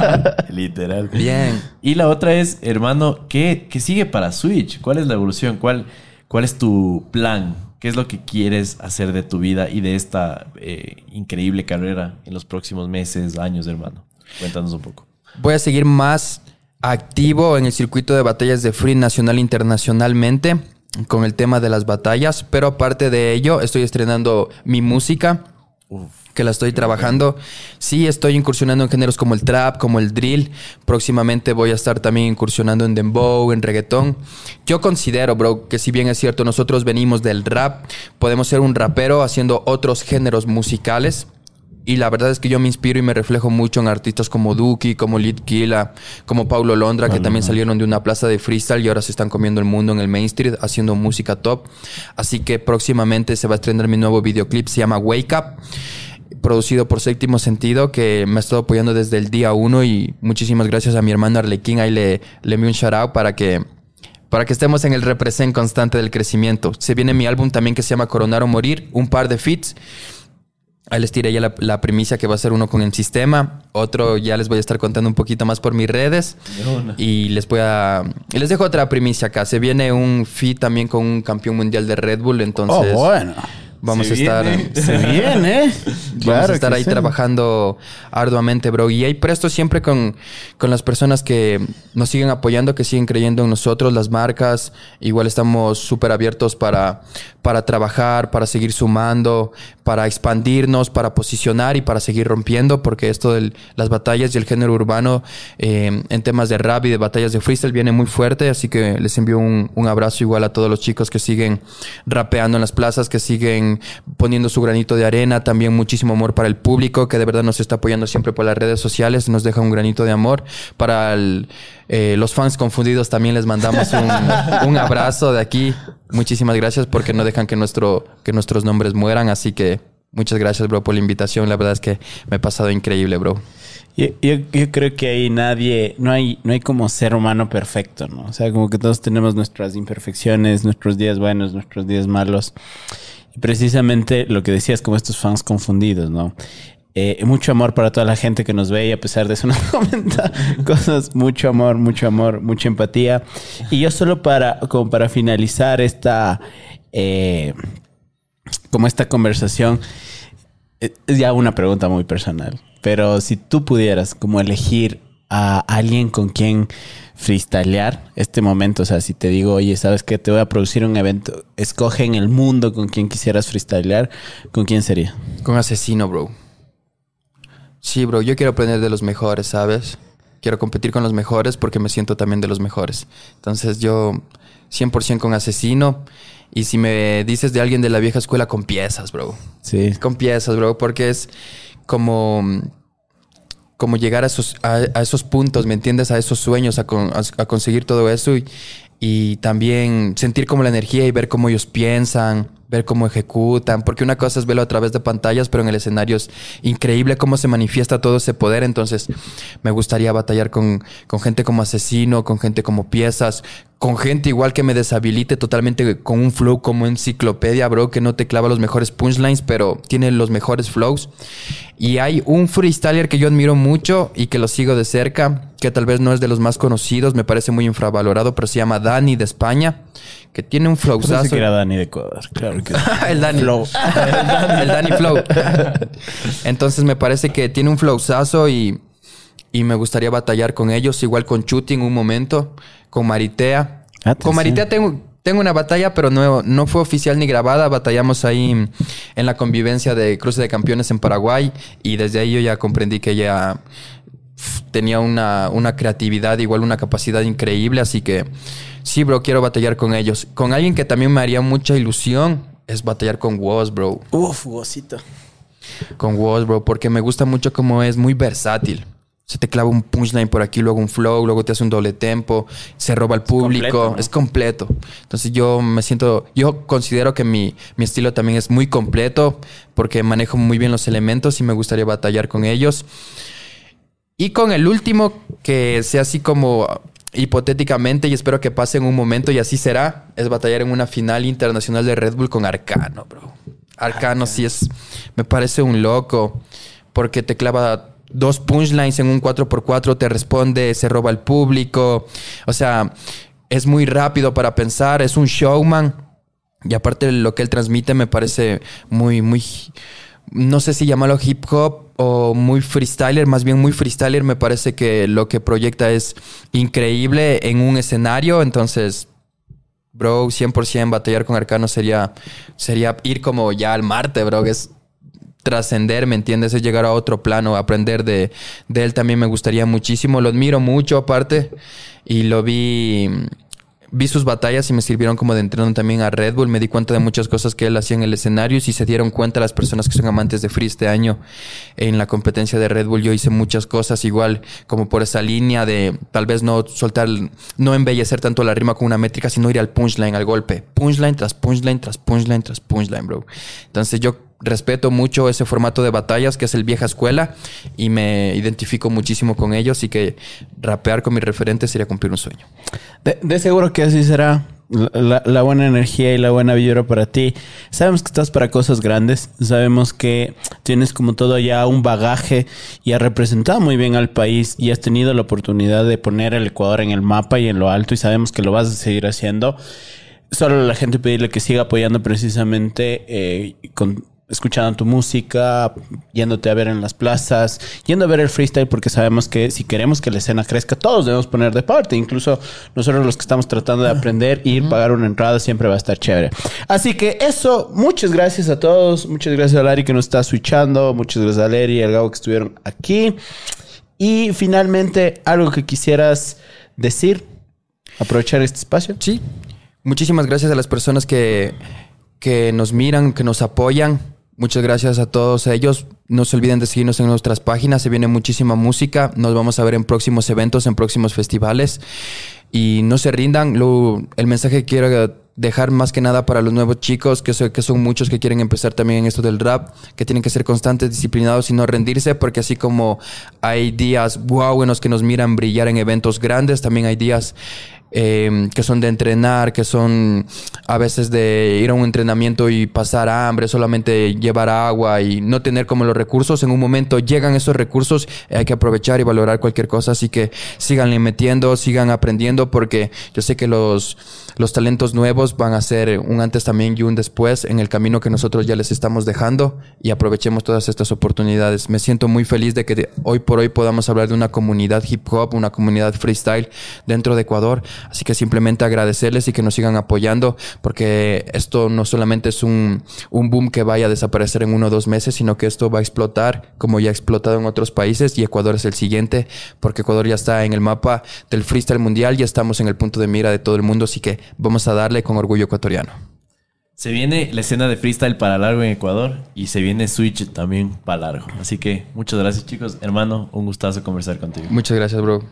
Speaker 2: Literal.
Speaker 3: Bien.
Speaker 2: Y la otra es, hermano, ¿qué, qué sigue para Switch? ¿Cuál es la evolución? ¿Cuál, ¿Cuál es tu plan? ¿Qué es lo que quieres hacer de tu vida y de esta eh, increíble carrera en los próximos meses, años, hermano? Cuéntanos un poco.
Speaker 3: Voy a seguir más activo en el circuito de batallas de free nacional internacionalmente con el tema de las batallas, pero aparte de ello estoy estrenando mi música que la estoy trabajando. Sí, estoy incursionando en géneros como el trap, como el drill. Próximamente voy a estar también incursionando en dembow, en reggaetón. Yo considero, bro, que si bien es cierto, nosotros venimos del rap, podemos ser un rapero haciendo otros géneros musicales. Y la verdad es que yo me inspiro y me reflejo mucho en artistas como Duki, como Lid Killa, como Paulo Londra, que también salieron de una plaza de freestyle y ahora se están comiendo el mundo en el mainstream haciendo música top. Así que próximamente se va a estrenar mi nuevo videoclip, se llama Wake Up producido por Séptimo Sentido, que me ha estado apoyando desde el día uno y muchísimas gracias a mi hermano Arlequín. Ahí le, le envío un shout out para que, para que estemos en el represent constante del crecimiento. Se viene mi álbum también que se llama Coronar o Morir, un par de fits. Ahí les tiré ya la, la primicia que va a ser uno con el sistema, otro ya les voy a estar contando un poquito más por mis redes y les voy a y les dejo otra primicia acá. Se viene un fit también con un campeón mundial de Red Bull, entonces
Speaker 1: Oh, bueno.
Speaker 3: Vamos
Speaker 2: Se
Speaker 3: a estar
Speaker 2: viene.
Speaker 1: Se viene, ¿eh?
Speaker 3: Vamos a estar ahí trabajando arduamente, bro. Y ahí presto siempre con, con las personas que nos siguen apoyando, que siguen creyendo en nosotros, las marcas. Igual estamos súper abiertos para, para trabajar, para seguir sumando, para expandirnos, para posicionar y para seguir rompiendo, porque esto de las batallas y el género urbano eh, en temas de rap y de batallas de freestyle viene muy fuerte. Así que les envío un, un abrazo igual a todos los chicos que siguen rapeando en las plazas, que siguen poniendo su granito de arena. También muchísimo amor para el público, que de verdad nos está apoyando siempre por las redes sociales. Nos deja un granito de amor. Para el, eh, los fans confundidos también les mandamos un, un abrazo de aquí. Muchísimas gracias porque no dejan que, nuestro, que nuestros nombres mueran. Así que muchas gracias, bro, por la invitación. La verdad es que me he pasado increíble, bro.
Speaker 1: Yo, yo, yo creo que ahí nadie, no hay, no hay como ser humano perfecto, ¿no? O sea, como que todos tenemos nuestras imperfecciones, nuestros días buenos, nuestros días malos. Precisamente lo que decías, como estos fans confundidos, ¿no? Eh, mucho amor para toda la gente que nos ve y a pesar de eso nos comenta cosas, mucho amor, mucho amor, mucha empatía. Y yo solo para, como para finalizar esta, eh, como esta conversación, eh, es ya una pregunta muy personal, pero si tú pudieras como elegir a alguien con quien freestylear este momento, o sea, si te digo, oye, ¿sabes qué? Te voy a producir un evento, escoge en el mundo con quien quisieras freestylear, ¿con quién sería?
Speaker 3: Con asesino, bro. Sí, bro, yo quiero aprender de los mejores, ¿sabes? Quiero competir con los mejores porque me siento también de los mejores. Entonces yo 100% con asesino. Y si me dices de alguien de la vieja escuela, con piezas, bro.
Speaker 1: Sí.
Speaker 3: Con piezas, bro, porque es como, como llegar a esos, a, esos puntos, ¿me entiendes? A esos sueños, a- a conseguir todo eso y, y también sentir como la energía y ver cómo ellos piensan, ver cómo ejecutan, porque una cosa es verlo a través de pantallas, pero en el escenario es increíble cómo se manifiesta todo ese poder, entonces me gustaría batallar con, con gente como asesino, con gente como piezas, con gente igual que me deshabilite totalmente con un flow como enciclopedia, bro, que no te clava los mejores punchlines, pero tiene los mejores flows. Y hay un freestyler que yo admiro mucho y que lo sigo de cerca, que tal vez no es de los más conocidos, me parece muy infravalorado, pero se llama Dani de España, que tiene un
Speaker 1: Pensé
Speaker 3: flowzazo.
Speaker 1: que era Dani de Ecuador, claro que
Speaker 3: el Dani.
Speaker 1: Flow.
Speaker 3: el Dani Flow. Entonces me parece que tiene un flowzazo y, y me gustaría batallar con ellos, igual con Chutin un momento, con Maritea.
Speaker 1: Ah,
Speaker 3: con
Speaker 1: sí.
Speaker 3: Maritea tengo, tengo una batalla, pero no, no fue oficial ni grabada. Batallamos ahí en la convivencia de Cruce de Campeones en Paraguay y desde ahí yo ya comprendí que ella tenía una, una creatividad, igual una capacidad increíble, así que sí, bro, quiero batallar con ellos. Con alguien que también me haría mucha ilusión es batallar con Woz, bro.
Speaker 1: Uf, gocito.
Speaker 3: Con Woz, bro, porque me gusta mucho cómo es muy versátil. Se te clava un punchline por aquí, luego un flow, luego te hace un doble tempo, se roba al público,
Speaker 1: completo, ¿no?
Speaker 3: es completo. Entonces yo me siento, yo considero que mi, mi estilo también es muy completo porque manejo muy bien los elementos y me gustaría batallar con ellos. Y con el último, que sea así como hipotéticamente, y espero que pase en un momento, y así será, es batallar en una final internacional de Red Bull con Arcano, bro. Arcano sí es, me parece un loco, porque te clava dos punchlines en un 4x4, te responde, se roba al público, o sea, es muy rápido para pensar, es un showman. Y aparte lo que él transmite me parece muy, muy, no sé si llamarlo hip hop o muy freestyler, más bien muy freestyler. Me parece que lo que proyecta es increíble en un escenario. Entonces, bro, 100% batallar con Arcano sería, sería ir como ya al Marte, bro, es trascender, ¿me entiendes? Es llegar a otro plano, aprender de, de él también me gustaría muchísimo. Lo admiro mucho aparte y lo vi vi sus batallas y me sirvieron como de entreno también a Red Bull. Me di cuenta de muchas cosas que él hacía en el escenario y si se dieron cuenta las personas que son amantes de free este año en la competencia de Red Bull, yo hice muchas cosas igual como por esa línea de tal vez no soltar, no embellecer tanto la rima con una métrica, sino ir al punchline, al golpe. Punchline tras punchline, tras punchline, tras punchline, bro. Entonces yo respeto mucho ese formato de batallas que es el vieja escuela y me identifico muchísimo con ellos y que rapear con mis referentes sería cumplir un sueño.
Speaker 1: De, seguro que así será. La, buena energía y la buena vibra para ti. Sabemos que estás para cosas grandes. Sabemos que tienes como todo ya un bagaje y has representado muy bien al país y has tenido la oportunidad de poner el Ecuador en el mapa y en lo alto y sabemos que lo vas a seguir haciendo. Solo la gente pedirle que siga apoyando precisamente eh, con escuchando tu música, yéndote a ver en las plazas, yendo a ver el freestyle, porque sabemos que si queremos que la escena crezca, todos debemos poner de parte. Incluso nosotros los que estamos tratando de aprender, ir, pagar una entrada, siempre va a estar chévere. Así que eso, muchas gracias a todos. Muchas gracias a Lari que nos está switchando. Muchas gracias a Leri y al Gabo que estuvieron aquí. Y finalmente, algo que quisieras decir, aprovechar este espacio.
Speaker 3: Sí, muchísimas gracias a las personas que, que nos miran, que nos apoyan. Muchas gracias a todos ellos. No se olviden de seguirnos en nuestras páginas. Se viene muchísima música. Nos vamos a ver en próximos eventos, en próximos festivales. Y no se rindan. Lo- el mensaje que quiero dejar más que nada para los nuevos chicos, que, so- que son muchos que quieren empezar también en esto del rap, que tienen que ser constantes, disciplinados y no rendirse, porque así como hay días wow en los que nos miran brillar en eventos grandes, también hay días eh, que son de entrenar, que son a veces de ir a un entrenamiento y pasar hambre, solamente llevar agua y no tener como los recursos. En un momento llegan esos recursos, eh, hay que aprovechar y valorar cualquier cosa. Así que síganle metiendo, sigan aprendiendo, porque yo sé que los, los talentos nuevos van a ser un antes también y un después en el camino que nosotros ya les estamos dejando y aprovechemos todas estas oportunidades. Me siento muy feliz de que hoy por hoy podamos hablar de una comunidad hip hop, una comunidad freestyle dentro de Ecuador. Así que simplemente agradecerles y que nos sigan apoyando, porque esto no solamente es un, un boom que vaya a desaparecer en uno o dos meses, sino que esto va a explotar como ya ha explotado en otros países y Ecuador es el siguiente, porque Ecuador ya está en el mapa del freestyle mundial, ya estamos en el punto de mira de todo el mundo, así que vamos a darle con orgullo ecuatoriano.
Speaker 2: Se viene la escena de freestyle para largo en Ecuador y se viene Switch también para largo. Así que muchas gracias chicos. Hermano, un gustazo conversar contigo.
Speaker 3: Muchas gracias, bro.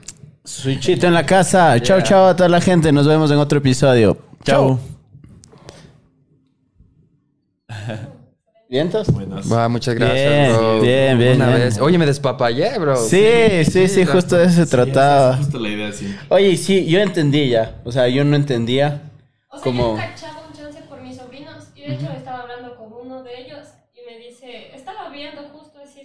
Speaker 1: Switchito en la casa. Chao, chao a toda la gente. Nos vemos en otro episodio. Chao. ¿Vientos?
Speaker 2: Buenas.
Speaker 3: Va, muchas gracias,
Speaker 1: Bien,
Speaker 3: bro.
Speaker 1: bien, bien,
Speaker 3: Una
Speaker 1: bien.
Speaker 3: vez. Oye, me despapallé, bro.
Speaker 1: Sí, sí, sí, justo de eso se trataba.
Speaker 2: Justo la idea, sí.
Speaker 1: Oye, sí, yo entendí ya. O sea, yo no entendía.
Speaker 5: O sea,
Speaker 1: Como-
Speaker 5: yo he cachado un chance por mis sobrinos y de hecho estaba